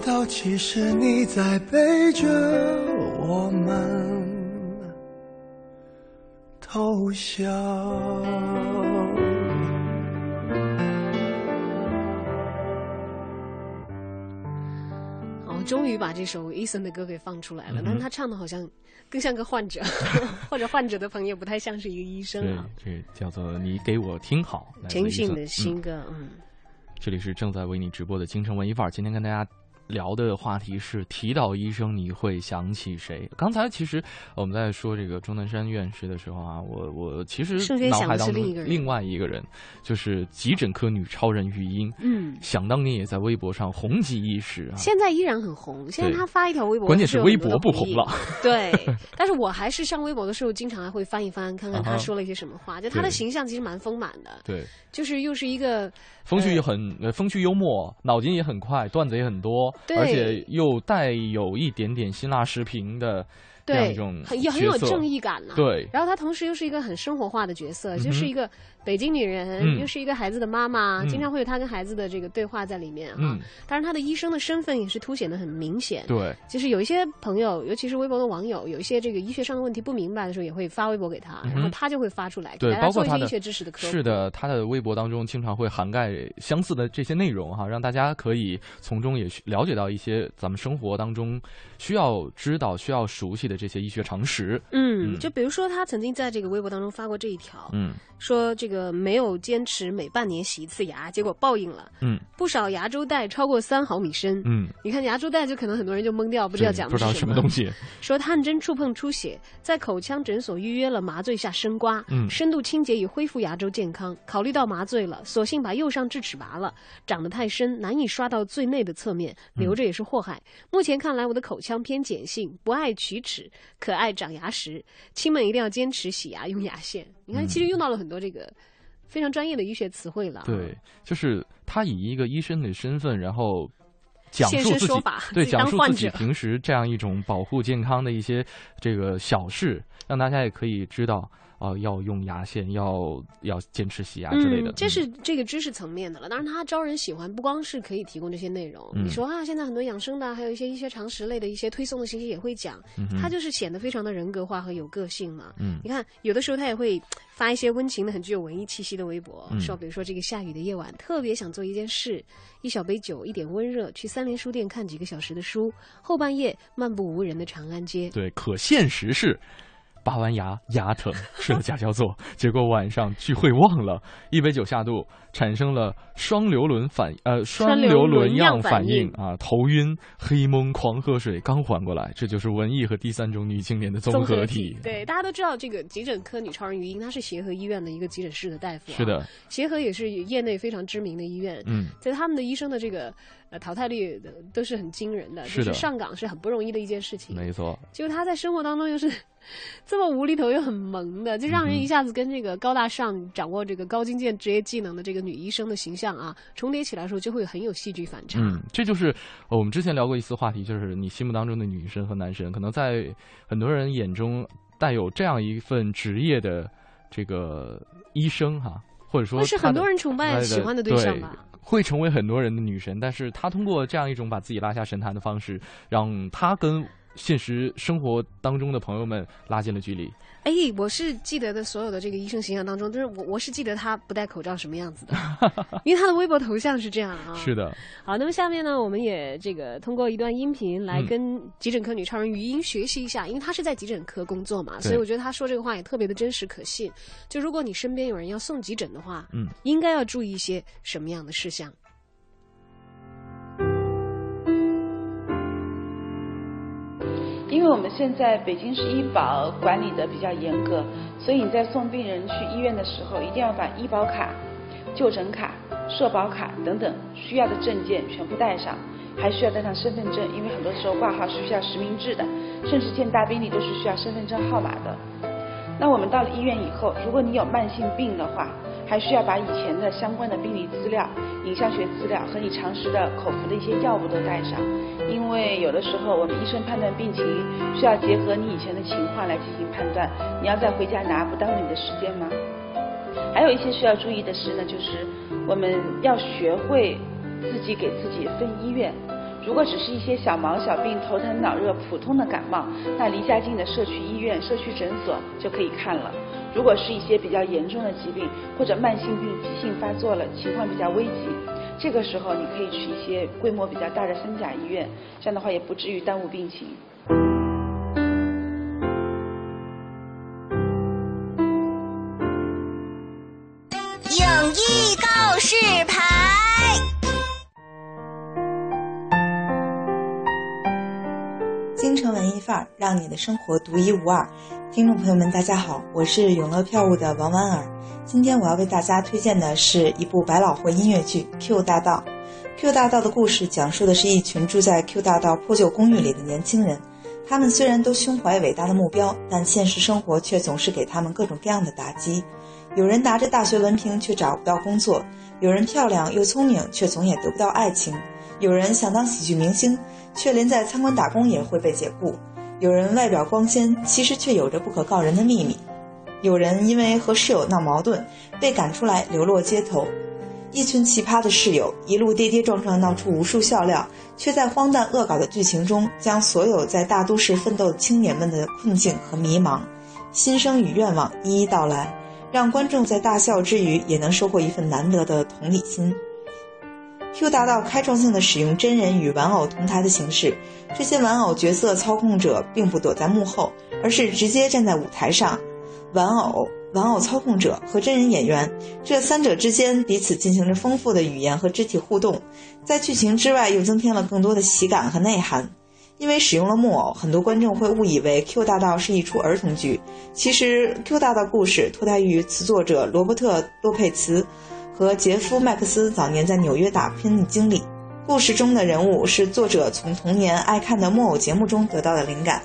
知道，其实你在背着我们偷笑。终于把这首 Eason 的歌给放出来了，但他唱的好像更像个患者，或者患者的朋友不太像是一个医生啊。这叫做你给我听好，陈奕迅的新歌，嗯。这里是正在为你直播的京城文艺范儿，今天跟大家。聊的话题是提到医生，你会想起谁？刚才其实我们在说这个钟南山院士的时候啊，我我其实脑海当中另外一个人就是急诊科女超人玉英。嗯，想当年也在微博上红极一时啊，现在依然很红。现在她发一条微博，关键是微博不红了。对，但是我还是上微博的时候，经常还会翻一翻，看看她说了一些什么话。就她的形象其实蛮丰满的。对，就是又是一个风趣很风趣幽默，脑筋也很快，段子也很多。而且又带有一点点辛辣视频的这样一种很很有正义感呢。对，然后他同时又是一个很生活化的角色，就是一个。北京女人又是一个孩子的妈妈，经常会有她跟孩子的这个对话在里面啊。当然，她的医生的身份也是凸显的很明显。对，就是有一些朋友，尤其是微博的网友，有一些这个医学上的问题不明白的时候，也会发微博给他，然后她就会发出来，对，包括他的医学知识的科普。是的，她的微博当中经常会涵盖相似的这些内容哈，让大家可以从中也了解到一些咱们生活当中需要知道、需要熟悉的这些医学常识。嗯，就比如说她曾经在这个微博当中发过这一条，嗯，说这个没有。坚持每半年洗一次牙，结果报应了。嗯，不少牙周袋超过三毫米深。嗯，你看牙周袋就可能很多人就懵掉，不知道讲的是什么东西。说探针触碰出血，在口腔诊所预约了麻醉下深刮，嗯，深度清洁以恢复牙周健康。考虑到麻醉了，索性把右上智齿拔了，长得太深，难以刷到最内的侧面，留着也是祸害。目前看来，我的口腔偏碱性，不爱龋齿，可爱长牙石。亲们一定要坚持洗牙用牙线。你看，其实用到了很多这个。非常专业的医学词汇了。对，就是他以一个医生的身份，然后讲述自己对讲述自己平时这样一种保护健康的一些这个小事，让大家也可以知道。哦，要用牙线，要要坚持洗牙之类的，这是这个知识层面的了。当然，他招人喜欢，不光是可以提供这些内容。你说啊，现在很多养生的，还有一些医学常识类的一些推送的信息也会讲，他就是显得非常的人格化和有个性嘛。嗯，你看，有的时候他也会发一些温情的、很具有文艺气息的微博，说，比如说这个下雨的夜晚，特别想做一件事，一小杯酒，一点温热，去三联书店看几个小时的书，后半夜漫步无人的长安街。对，可现实是。拔完牙牙疼，吃了甲硝唑，结果晚上聚会忘了，一杯酒下肚，产生了双硫仑反呃双硫仑样反应啊，头晕、黑蒙、狂喝水，刚缓过来，这就是文艺和第三种女青年的综合体。对，大家都知道这个急诊科女超人于英，她是协和医院的一个急诊室的大夫。是的，协和也是业内非常知名的医院。嗯，在他们的医生的这个呃淘汰率都是很惊人的，就是上岗是很不容易的一件事情。没错，就她在生活当中又是。这么无厘头又很萌的，就让人一下子跟这个高大上、掌握这个高精尖职业技能的这个女医生的形象啊重叠起来的时候，就会很有戏剧反差。嗯，这就是我们之前聊过一次话题，就是你心目当中的女神和男神，可能在很多人眼中带有这样一份职业的这个医生哈，或者说是很多人崇拜喜欢的对象吧，会成为很多人的女神。但是她通过这样一种把自己拉下神坛的方式，让她跟。现实生活当中的朋友们拉近了距离。哎，我是记得的所有的这个医生形象当中，就是我我是记得他不戴口罩什么样子的，因为他的微博头像是这样啊。是的。好，那么下面呢，我们也这个通过一段音频来跟急诊科女超人语音学习一下，因为她是在急诊科工作嘛，所以我觉得她说这个话也特别的真实可信。就如果你身边有人要送急诊的话，嗯，应该要注意一些什么样的事项？因为我们现在北京市医保管理的比较严格，所以你在送病人去医院的时候，一定要把医保卡、就诊卡、社保卡等等需要的证件全部带上，还需要带上身份证，因为很多时候挂号是需要实名制的，甚至建大病历都是需要身份证号码的。那我们到了医院以后，如果你有慢性病的话，还需要把以前的相关的病理资料、影像学资料和你常识的口服的一些药物都带上，因为有的时候我们医生判断病情需要结合你以前的情况来进行判断。你要再回家拿，不耽误你的时间吗？还有一些需要注意的是呢，就是我们要学会自己给自己分医院。如果只是一些小毛小病、头疼脑热、普通的感冒，那离家近的社区医院、社区诊所就可以看了。如果是一些比较严重的疾病或者慢性病急性发作了，情况比较危急，这个时候你可以去一些规模比较大的三甲医院，这样的话也不至于耽误病情。影艺告示牌，让你的生活独一无二。听众朋友们，大家好，我是永乐票务的王婉儿。今天我要为大家推荐的是一部百老汇音乐剧《Q 大道》。Q 大道的故事讲述的是一群住在 Q 大道破旧公寓里的年轻人。他们虽然都胸怀伟大的目标，但现实生活却总是给他们各种各样的打击。有人拿着大学文凭却找不到工作，有人漂亮又聪明却总也得不到爱情，有人想当喜剧明星，却连在餐馆打工也会被解雇。有人外表光鲜，其实却有着不可告人的秘密；有人因为和室友闹矛盾，被赶出来流落街头。一群奇葩的室友，一路跌跌撞撞闹出无数笑料，却在荒诞恶搞的剧情中，将所有在大都市奋斗青年们的困境和迷茫、心声与愿望一一道来，让观众在大笑之余，也能收获一份难得的同理心。Q 大道开创性的使用真人与玩偶同台的形式，这些玩偶角色操控者并不躲在幕后，而是直接站在舞台上。玩偶、玩偶操控者和真人演员这三者之间彼此进行着丰富的语言和肢体互动，在剧情之外又增添了更多的喜感和内涵。因为使用了木偶，很多观众会误以为 Q 大道是一出儿童剧，其实 Q 大道故事脱胎于词作者罗伯特·洛佩茨。和杰夫·麦克斯早年在纽约打拼的经历，故事中的人物是作者从童年爱看的木偶节目中得到的灵感。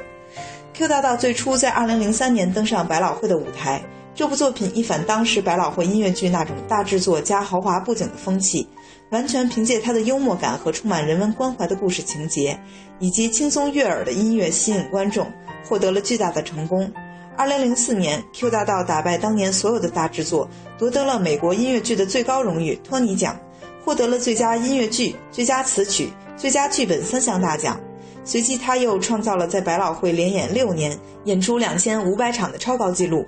Q 大道最初在2003年登上百老汇的舞台，这部作品一反当时百老汇音乐剧那种大制作加豪华布景的风气，完全凭借它的幽默感和充满人文关怀的故事情节，以及轻松悦耳的音乐吸引观众，获得了巨大的成功。二零零四年，《Q 大道》打败当年所有的大制作，夺得了美国音乐剧的最高荣誉托尼奖，获得了最佳音乐剧、最佳词曲、最佳剧本三项大奖。随即，他又创造了在百老汇连演六年、演出两千五百场的超高纪录。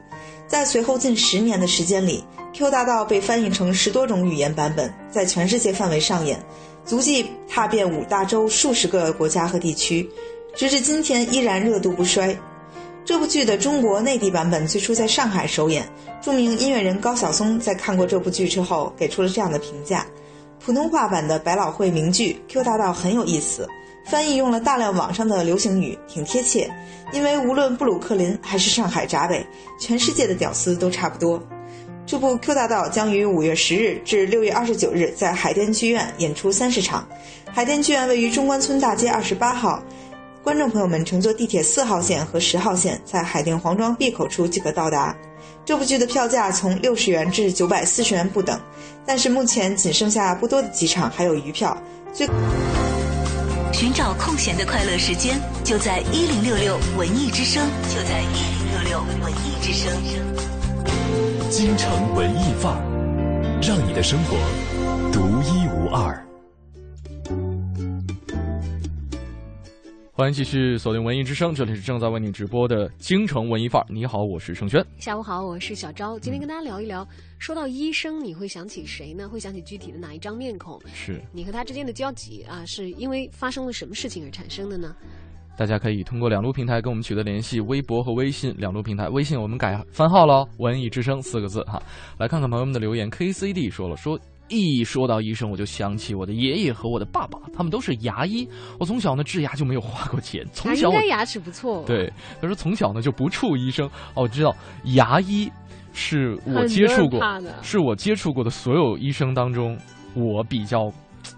在随后近十年的时间里，《Q 大道》被翻译成十多种语言版本，在全世界范围上演，足迹踏遍五大洲数十个国家和地区，直至今天依然热度不衰。这部剧的中国内地版本最初在上海首演。著名音乐人高晓松在看过这部剧之后，给出了这样的评价：普通话版的百老汇名剧《Q 大道》很有意思，翻译用了大量网上的流行语，挺贴切。因为无论布鲁克林还是上海闸北，全世界的屌丝都差不多。这部《Q 大道》将于五月十日至六月二十九日在海淀剧院演出三十场。海淀剧院位于中关村大街二十八号。观众朋友们乘坐地铁四号线和十号线，在海淀黄庄 B 口处即可到达。这部剧的票价从六十元至九百四十元不等，但是目前仅剩下不多的几场还有余票。最寻找空闲的快乐时间，就在一零六六文艺之声，就在一零六六文艺之声。京城文艺范儿，让你的生活独一无二。欢迎继续锁定文艺之声，这里是正在为你直播的京城文艺范儿。你好，我是盛轩。下午好，我是小昭。今天跟大家聊一聊，说到医生，你会想起谁呢？会想起具体的哪一张面孔？是你和他之间的交集啊，是因为发生了什么事情而产生的呢？大家可以通过两路平台跟我们取得联系，微博和微信两路平台。微信我们改番号了，文艺之声四个字哈。来看看朋友们的留言，K C D 说了说。一说到医生，我就想起我的爷爷和我的爸爸，他们都是牙医。我从小呢治牙就没有花过钱，从小应该牙齿不错。对，他说从小呢就不怵医生。哦，我知道牙医是我接触过，是我接触过的所有医生当中我比较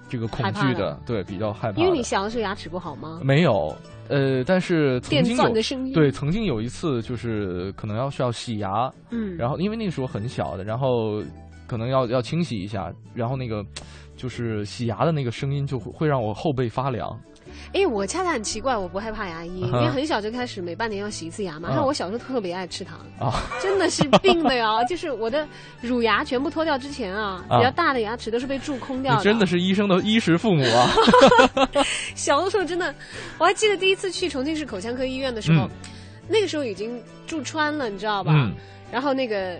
这个恐惧的，对，比较害怕。因为你小的时候牙齿不好吗？没有，呃，但是曾经有对，曾经有一次就是可能要需要洗牙，嗯，然后因为那个时候很小的，然后可能要要清洗一下，然后那个就是洗牙的那个声音就会让我后背发凉。哎，我恰恰很奇怪，我不害怕牙医，因为很小就开始每半年要洗一次牙嘛。然后我小时候特别爱吃糖，真的是病的呀！就是我的乳牙全部脱掉之前啊，比较大的牙齿都是被蛀空掉的。真的是医生的 衣食父母啊！小的时候真的，我还记得第一次去重庆市口腔科医院的时候，那个时候已经蛀穿了，你知道吧？然后那个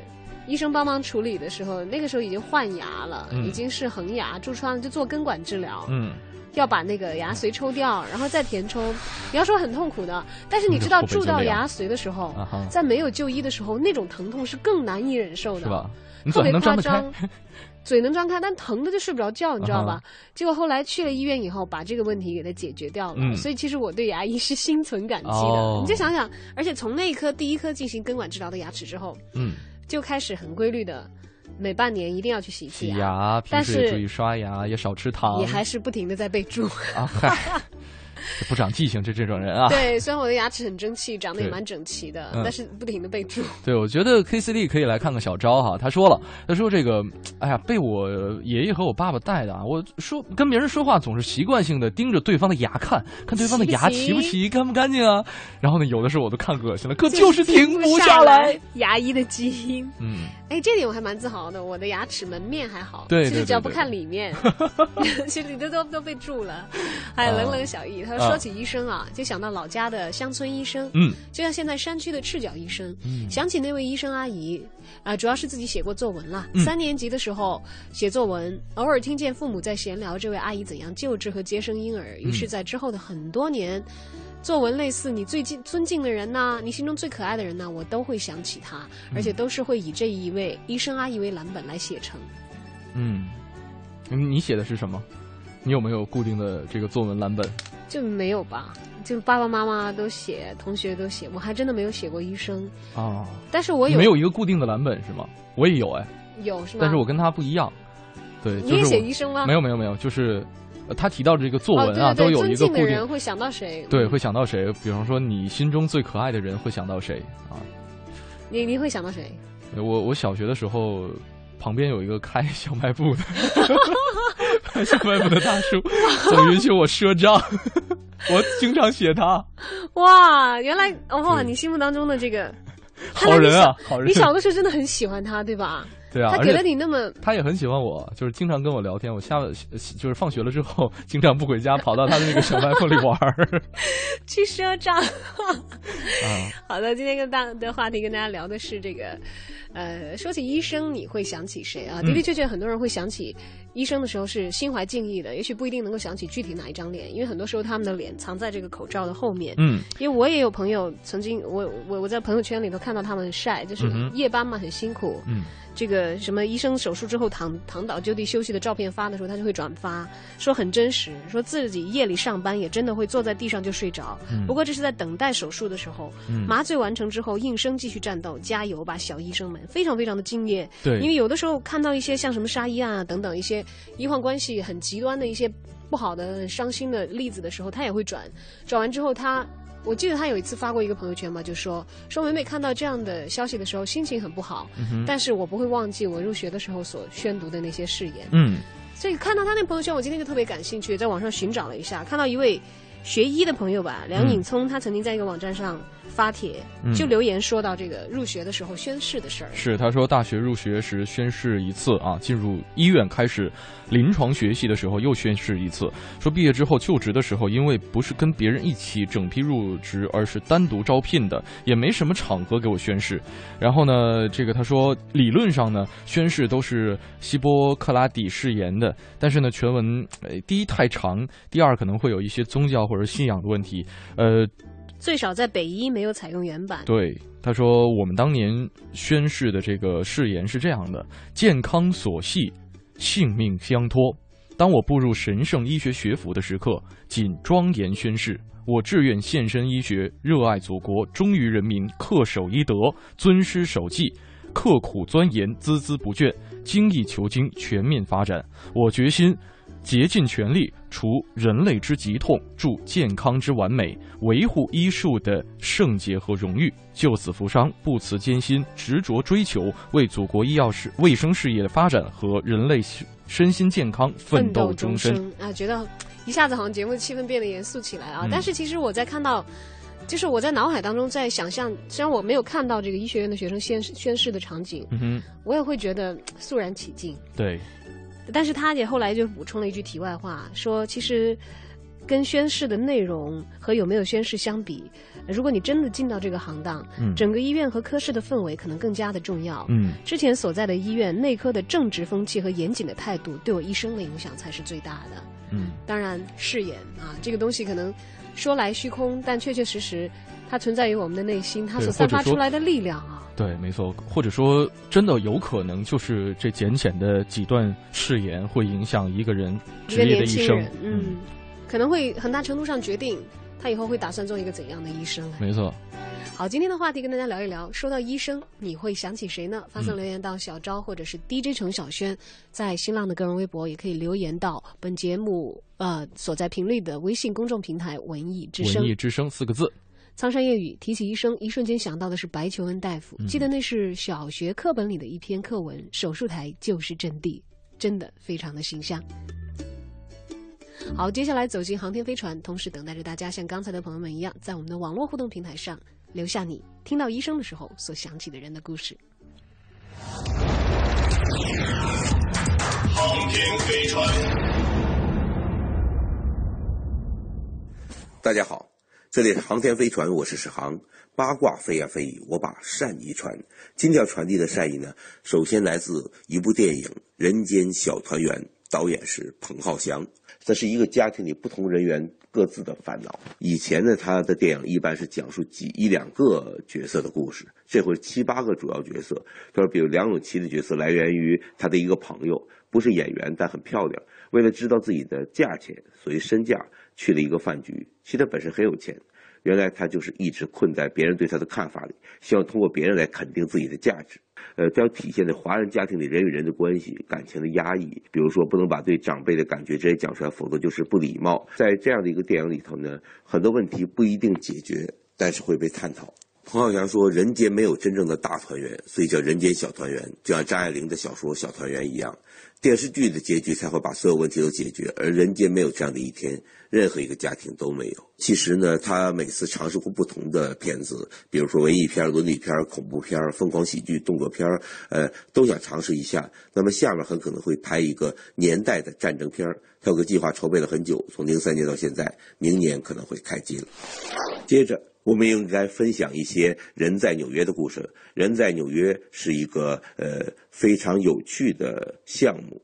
医生帮忙处理的时候，那个时候已经换牙了，已经是恒牙蛀穿了，就做根管治疗。嗯。要把那个牙髓抽掉，然后再填充。你要说很痛苦的，但是你知道蛀到牙髓的时候，在没有就医的时候，那种疼痛是更难以忍受的，是吧？特别夸张，嘴能张开，但疼的就睡不着觉，你知道吧？结果后来去了医院以后，把这个问题给它解决掉了。所以其实我对牙医是心存感激的。你就想想，而且从那一颗第一颗进行根管治疗的牙齿之后，嗯，就开始很规律的。每半年一定要去洗一次牙，但是注意刷牙，也少吃糖，也还是不停的在备注啊。嗨。不长记性，这这种人啊。对，虽然我的牙齿很争气，长得也蛮整齐的，但是不停的被蛀。对，我觉得 K C D 可以来看看小昭哈。他说了，他说这个，哎呀，被我爷爷和我爸爸带的啊。我说跟别人说话总是习惯性的盯着对方的牙看，看对方的牙齐不齐，干不干净啊。然后呢，有的时候我都看恶心了，可就是停不下来。牙医的基因，嗯，哎，这点我还蛮自豪的。我的牙齿门面还好，对，其实只要不看里面，其实里头都都被蛀了。还有冷冷小易，他说。起医生啊，就想到老家的乡村医生，嗯，就像现在山区的赤脚医生，嗯，想起那位医生阿姨，啊，主要是自己写过作文了。三年级的时候写作文，偶尔听见父母在闲聊这位阿姨怎样救治和接生婴儿，于是，在之后的很多年，作文类似你最近尊敬的人呐，你心中最可爱的人呐，我都会想起他，而且都是会以这一位医生阿姨为蓝本来写成。嗯，你写的是什么？你有没有固定的这个作文蓝本？就没有吧，就爸爸妈妈都写，同学都写，我还真的没有写过医生啊。但是我有没有一个固定的蓝本是吗？我也有哎，有是吗？但是我跟他不一样，对，你也写医生吗？没有没有没有，就是他提到这个作文啊，都有一个固定人会想到谁？对，会想到谁？比方说你心中最可爱的人会想到谁啊？你你会想到谁？我我小学的时候。旁边有一个开小卖部的，开小卖部的大叔，总允许我赊账，我经常写他。哇，原来哇，你心目当中的这个好人啊，好人！你小的时候真的很喜欢他，对吧？对啊，他给了你那么，他也很喜欢我，就是经常跟我聊天。我下 就是放学了之后，经常不回家，跑到他的那个小卖部里玩儿，去赊账。好的，今天跟大的话题跟大家聊的是这个。呃，说起医生，你会想起谁啊？的的确确，很多人会想起医生的时候是心怀敬意的，也许不一定能够想起具体哪一张脸，因为很多时候他们的脸藏在这个口罩的后面。嗯，因为我也有朋友曾经，我我我在朋友圈里头看到他们晒，就是夜班嘛，很辛苦。嗯。这个什么医生手术之后躺躺倒就地休息的照片发的时候，他就会转发，说很真实，说自己夜里上班也真的会坐在地上就睡着。嗯不过这是在等待手术的时候，麻醉完成之后应声继续战斗，加油吧，小医生们，非常非常的敬业。对，因为有的时候看到一些像什么杀医案啊等等一些医患关系很极端的一些不好的、很伤心的例子的时候，他也会转，转完之后他。我记得他有一次发过一个朋友圈嘛，就说说每每看到这样的消息的时候，心情很不好。但是我不会忘记我入学的时候所宣读的那些誓言。嗯，所以看到他那朋友圈，我今天就特别感兴趣，在网上寻找了一下，看到一位学医的朋友吧，梁颖聪，他曾经在一个网站上。发帖就留言说到这个入学的时候宣誓的事儿。是他说大学入学时宣誓一次啊，进入医院开始临床学习的时候又宣誓一次。说毕业之后就职的时候，因为不是跟别人一起整批入职，而是单独招聘的，也没什么场合给我宣誓。然后呢，这个他说理论上呢宣誓都是希波克拉底誓言的，但是呢全文呃第一太长，第二可能会有一些宗教或者信仰的问题，呃。最少在北医没有采用原版。对，他说我们当年宣誓的这个誓言是这样的：健康所系，性命相托。当我步入神圣医学学府的时刻，仅庄严宣誓，我志愿献身医学，热爱祖国，忠于人民，恪守医德，尊师守纪。刻苦钻研，孜孜不倦，精益求精，全面发展。我决心。竭尽全力除人类之疾痛，助健康之完美，维护医术的圣洁和荣誉，救死扶伤，不辞艰辛，执着追求，为祖国医药事卫生事业的发展和人类身心健康奋斗终身。啊，觉得一下子好像节目的气氛变得严肃起来啊！但是其实我在看到，就是我在脑海当中在想象，虽然我没有看到这个医学院的学生宣宣誓的场景，嗯我也会觉得肃然起敬。对。但是他也后来就补充了一句题外话，说其实跟宣誓的内容和有没有宣誓相比，如果你真的进到这个行当，整个医院和科室的氛围可能更加的重要。嗯，之前所在的医院内科的正直风气和严谨的态度，对我一生的影响才是最大的。嗯，当然誓言啊，这个东西可能说来虚空，但确确实实它存在于我们的内心，它所散发出来的力量啊。对，没错，或者说，真的有可能就是这简简的几段誓言，会影响一个人职业的一生。嗯，可能会很大程度上决定他以后会打算做一个怎样的医生。没错。好，今天的话题跟大家聊一聊。说到医生，你会想起谁呢？发送留言到小昭或者是 DJ 程小轩，在新浪的个人微博也可以留言到本节目呃所在频率的微信公众平台“文艺之声”。文艺之声四个字。苍山夜雨提起医生，一瞬间想到的是白求恩大夫。记得那是小学课本里的一篇课文，手术台就是阵地，真的非常的形象。好，接下来走进航天飞船，同时等待着大家像刚才的朋友们一样，在我们的网络互动平台上留下你听到医生的时候所想起的人的故事。航天飞船，大家好。这里是航天飞船，我是史航。八卦飞呀飞，我把善意传。今天要传递的善意呢，首先来自一部电影《人间小团圆》，导演是彭浩翔。这是一个家庭里不同人员各自的烦恼。以前呢，他的电影一般是讲述几一两个角色的故事，这回七八个主要角色。他说，比如梁咏琪的角色来源于他的一个朋友，不是演员，但很漂亮。为了知道自己的价钱，所以身价。去了一个饭局，其实他本身很有钱，原来他就是一直困在别人对他的看法里，希望通过别人来肯定自己的价值。呃，这要体现在华人家庭里人与人的关系、感情的压抑，比如说不能把对长辈的感觉直接讲出来，否则就是不礼貌。在这样的一个电影里头呢，很多问题不一定解决，但是会被探讨。彭浩翔说：“人间没有真正的大团圆，所以叫人间小团圆，就像张爱玲的小说《小团圆》一样。电视剧的结局才会把所有问题都解决，而人间没有这样的一天，任何一个家庭都没有。其实呢，他每次尝试过不同的片子，比如说文艺片、伦理片、恐怖片、疯狂喜剧、动作片，呃，都想尝试一下。那么下面很可能会拍一个年代的战争片他有个计划，筹备了很久，从零三年到现在，明年可能会开机了。接着。”我们应该分享一些人在纽约的故事。人在纽约是一个呃非常有趣的项目。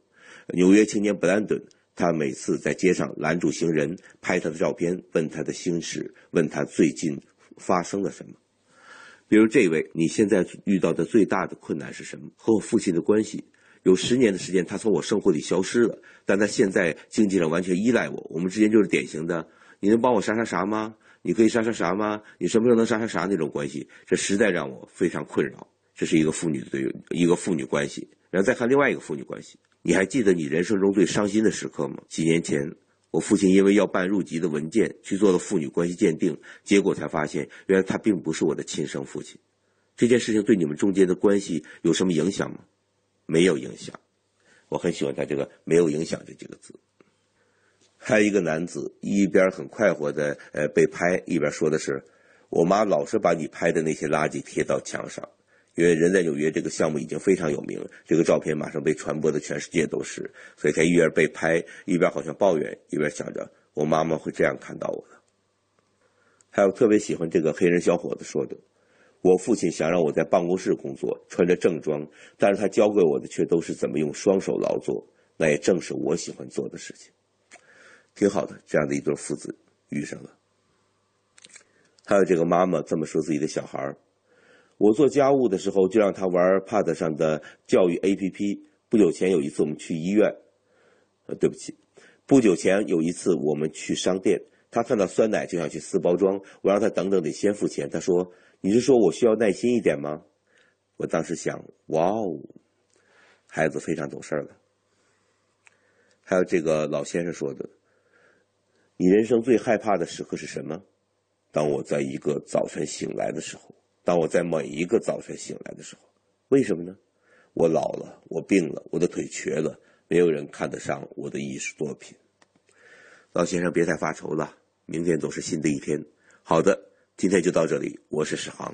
纽约青年布兰顿，他每次在街上拦住行人，拍他的照片，问他的心事，问他最近发生了什么。比如这位，你现在遇到的最大的困难是什么？和我父亲的关系。有十年的时间，他从我生活里消失了，但他现在经济上完全依赖我。我们之间就是典型的，你能帮我啥啥啥吗？你可以啥啥啥吗？你什么时候能啥啥啥那种关系？这实在让我非常困扰。这是一个父女的一个父女关系。然后再看另外一个父女关系，你还记得你人生中最伤心的时刻吗？几年前，我父亲因为要办入籍的文件去做了父女关系鉴定，结果才发现原来他并不是我的亲生父亲。这件事情对你们中间的关系有什么影响吗？没有影响。我很喜欢他这个“没有影响”这几个字。还有一个男子一边很快活的呃被拍，一边说的是：“我妈老是把你拍的那些垃圾贴到墙上，因为人在纽约这个项目已经非常有名，这个照片马上被传播的全世界都是，所以他一边被拍，一边好像抱怨，一边想着我妈妈会这样看到我的。”还有特别喜欢这个黑人小伙子说的：“我父亲想让我在办公室工作，穿着正装，但是他教给我的却都是怎么用双手劳作，那也正是我喜欢做的事情。”挺好的，这样的一对父子遇上了。还有这个妈妈这么说自己的小孩儿：“我做家务的时候就让他玩 Pad 上的教育 APP。不久前有一次我们去医院，呃，对不起，不久前有一次我们去商店，他看到酸奶就想去撕包装，我让他等等，得先付钱。他说：‘你是说我需要耐心一点吗？’我当时想，哇哦，孩子非常懂事儿了。还有这个老先生说的，你人生最害怕的时刻是什么？当我在一个早晨醒来的时候，当我在每一个早晨醒来的时候，为什么呢？我老了，我病了，我的腿瘸了，没有人看得上我的艺术作品。老先生，别再发愁了，明天总是新的一天。好的，今天就到这里，我是史航。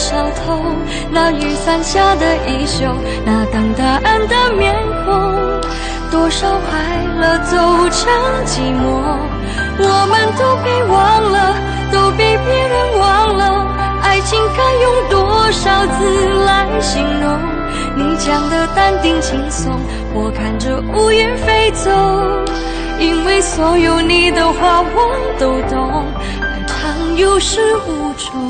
小偷，那雨伞下的衣袖，那等答案的面孔，多少快乐走成寂寞，我们都被忘了，都被别人忘了，爱情该用多少字来形容？你讲的淡定轻松，我看着乌云飞走，因为所有你的话我都懂。有始无终。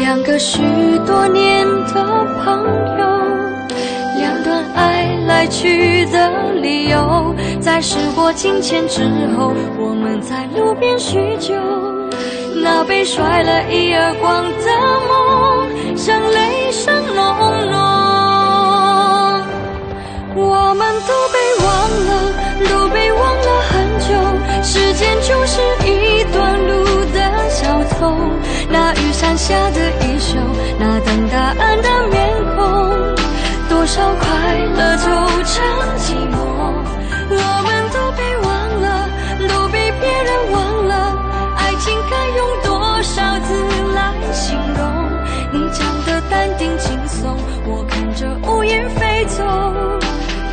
两个许多年的朋友，两段爱来去的理由，在时过境迁之后，我们在路边叙旧。那被甩了一耳光的梦，像雷声隆隆。我们都被忘了，都被忘了很久。时间就是一段路的小偷，那伞下的衣袖，那等答案的面孔，多少快乐走成寂寞。我们都被忘了，都被别人忘了，爱情该用多少字来形容？你讲的淡定轻松，我看着乌云飞走。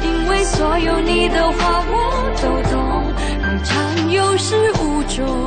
因为所有你的话我都懂，爱长有始无终。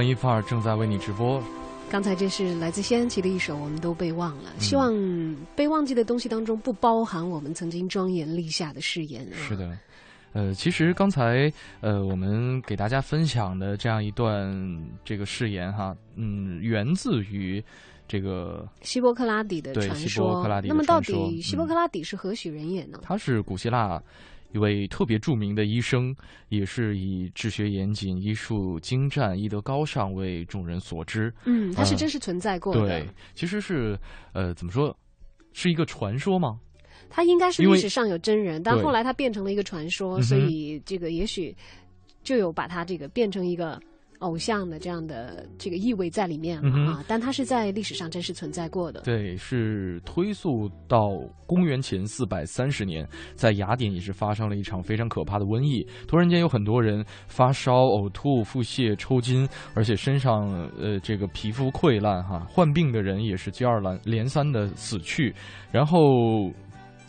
文艺范儿正在为你直播。刚才这是来自谢安琪的一首《我们都被忘了》，希望被忘记的东西当中不包含我们曾经庄严立下的誓言。是的，呃，其实刚才呃我们给大家分享的这样一段这个誓言哈，嗯，源自于这个希波克拉底的传说。那么到底希波克拉底是何许人也呢？他是古希腊。一位特别著名的医生，也是以治学严谨、医术精湛、医德高尚为众人所知。嗯，他是真实存在过的。对，其实是呃，怎么说，是一个传说吗？他应该是历史上有真人，但后来他变成了一个传说，所以这个也许就有把他这个变成一个。偶像的这样的这个意味在里面啊，但它是在历史上真实存在过的。对，是推溯到公元前四百三十年，在雅典也是发生了一场非常可怕的瘟疫，突然间有很多人发烧、呕吐、腹泻、抽筋，而且身上呃这个皮肤溃烂哈，患病的人也是接二连三的死去，然后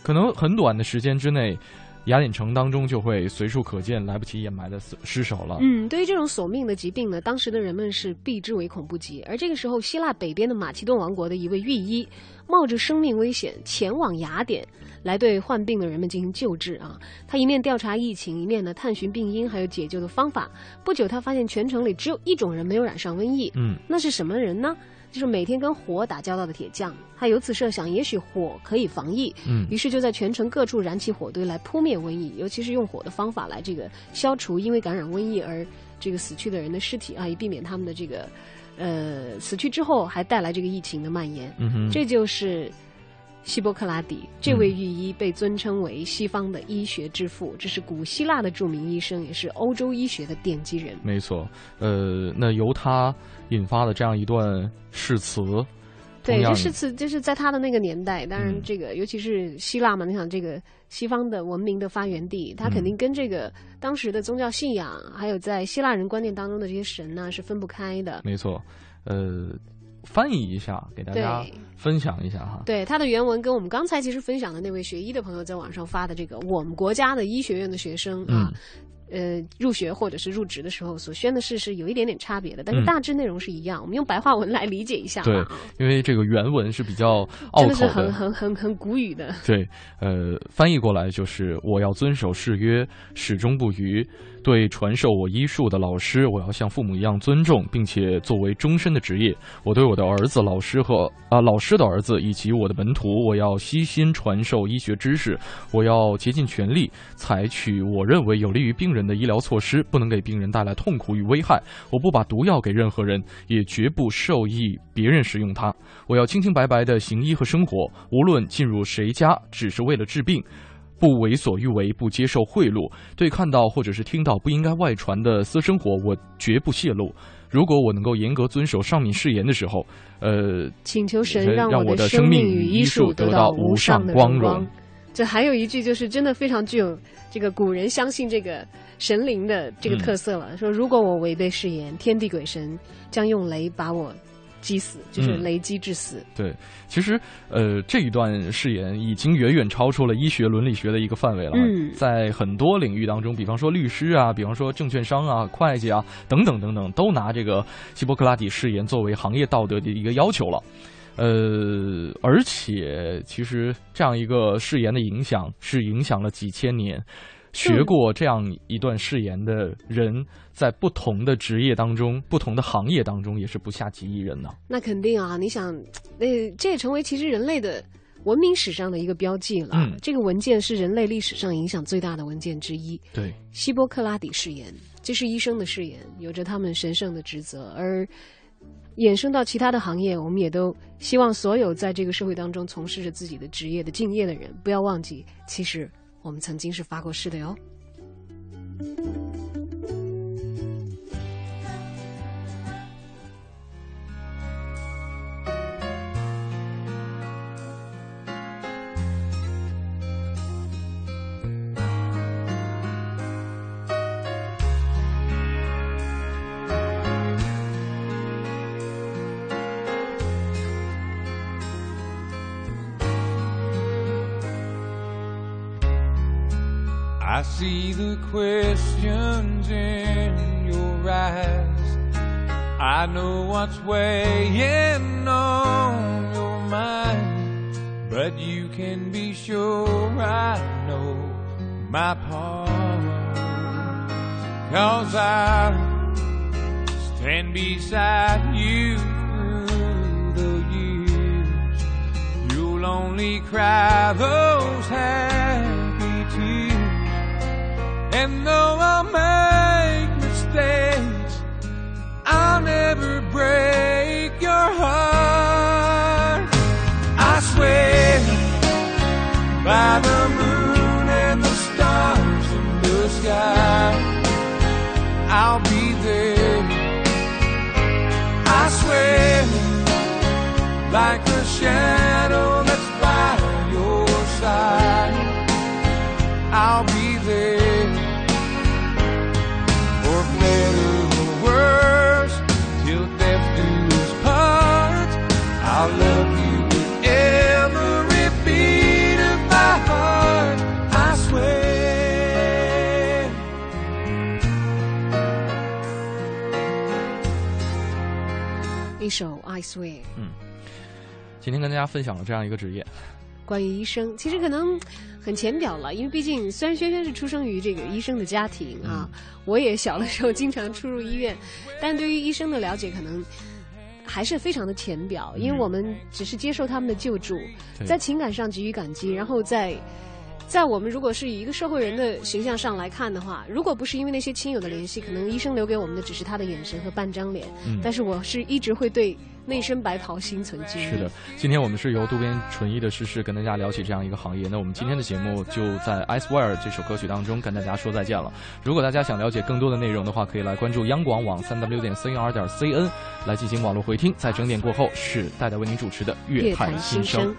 可能很短的时间之内。雅典城当中就会随处可见来不及掩埋的尸尸首了。嗯，对于这种索命的疾病呢，当时的人们是避之唯恐不及。而这个时候，希腊北边的马其顿王国的一位御医，冒着生命危险前往雅典，来对患病的人们进行救治啊。他一面调查疫情，一面呢探寻病因，还有解救的方法。不久，他发现全城里只有一种人没有染上瘟疫。嗯，那是什么人呢？就是每天跟火打交道的铁匠，他由此设想，也许火可以防疫，嗯，于是就在全城各处燃起火堆来扑灭瘟疫，尤其是用火的方法来这个消除因为感染瘟疫而这个死去的人的尸体啊，以避免他们的这个呃死去之后还带来这个疫情的蔓延。嗯哼，这就是希波克拉底这位御医被尊称为西方的医学之父，这是古希腊的著名医生，也是欧洲医学的奠基人。没错，呃，那由他。引发的这样一段誓词，对，这誓词就是在他的那个年代，当然这个尤其是希腊嘛，你想这个西方的文明的发源地，他肯定跟这个当时的宗教信仰，还有在希腊人观念当中的这些神呢是分不开的。没错，呃，翻译一下给大家分享一下哈。对，他的原文跟我们刚才其实分享的那位学医的朋友在网上发的这个我们国家的医学院的学生啊。呃，入学或者是入职的时候所宣的誓是有一点点差别的，但是大致内容是一样。我们用白话文来理解一下。对，因为这个原文是比较拗口的，是很很很很古语的。对，呃，翻译过来就是我要遵守誓约，始终不渝。对传授我医术的老师，我要像父母一样尊重，并且作为终身的职业。我对我的儿子、老师和啊老师的儿子以及我的门徒，我要悉心传授医学知识。我要竭尽全力采取我认为有利于病人的医疗措施，不能给病人带来痛苦与危害。我不把毒药给任何人，也绝不授意别人使用它。我要清清白白的行医和生活，无论进入谁家，只是为了治病。不为所欲为，不接受贿赂，对看到或者是听到不应该外传的私生活，我绝不泄露。如果我能够严格遵守上面誓言的时候，呃，请求神让我的生命与医术得到无上光荣。这还有一句，就是真的非常具有这个古人相信这个神灵的这个特色了。说如果我违背誓言，天地鬼神将用雷把我。击死就是雷击致死。对，其实呃，这一段誓言已经远远超出了医学伦理学的一个范围了。嗯，在很多领域当中，比方说律师啊，比方说证券商啊、会计啊等等等等，都拿这个希波克拉底誓言作为行业道德的一个要求了。呃，而且其实这样一个誓言的影响是影响了几千年。学过这样一段誓言的人，在不同的职业当中、不同的行业当中，也是不下几亿人呢。那肯定啊！你想，那这也成为其实人类的文明史上的一个标记了。嗯，这个文件是人类历史上影响最大的文件之一。对，希波克拉底誓言，这是医生的誓言，有着他们神圣的职责。而衍生到其他的行业，我们也都希望所有在这个社会当中从事着自己的职业的敬业的人，不要忘记，其实。我们曾经是发过誓的哟。I see the questions in your eyes. I know what's weighing on your mind, but you can be sure I know my part. Cause I stand beside you through the years. You'll only cry those tears. And though I make mistakes, I'll never break your heart. I swear by the moon and the stars in the sky, I'll be there. I swear like a shadow 嗯，今天跟大家分享了这样一个职业，关于医生，其实可能很浅表了，因为毕竟虽然轩轩是出生于这个医生的家庭啊，我也小的时候经常出入医院，但对于医生的了解可能。还是非常的浅表，因为我们只是接受他们的救助，在情感上给予感激，然后在，在我们如果是以一个社会人的形象上来看的话，如果不是因为那些亲友的联系，可能医生留给我们的只是他的眼神和半张脸。但是我是一直会对。内身白袍，心存敬畏。是的，今天我们是由渡边淳一的逝世跟大家聊起这样一个行业。那我们今天的节目就在《Ice Wear》这首歌曲当中跟大家说再见了。如果大家想了解更多的内容的话，可以来关注央广网三 w 点 c r 点 c n 来进行网络回听。在整点过后是戴戴为您主持的《乐派新声》。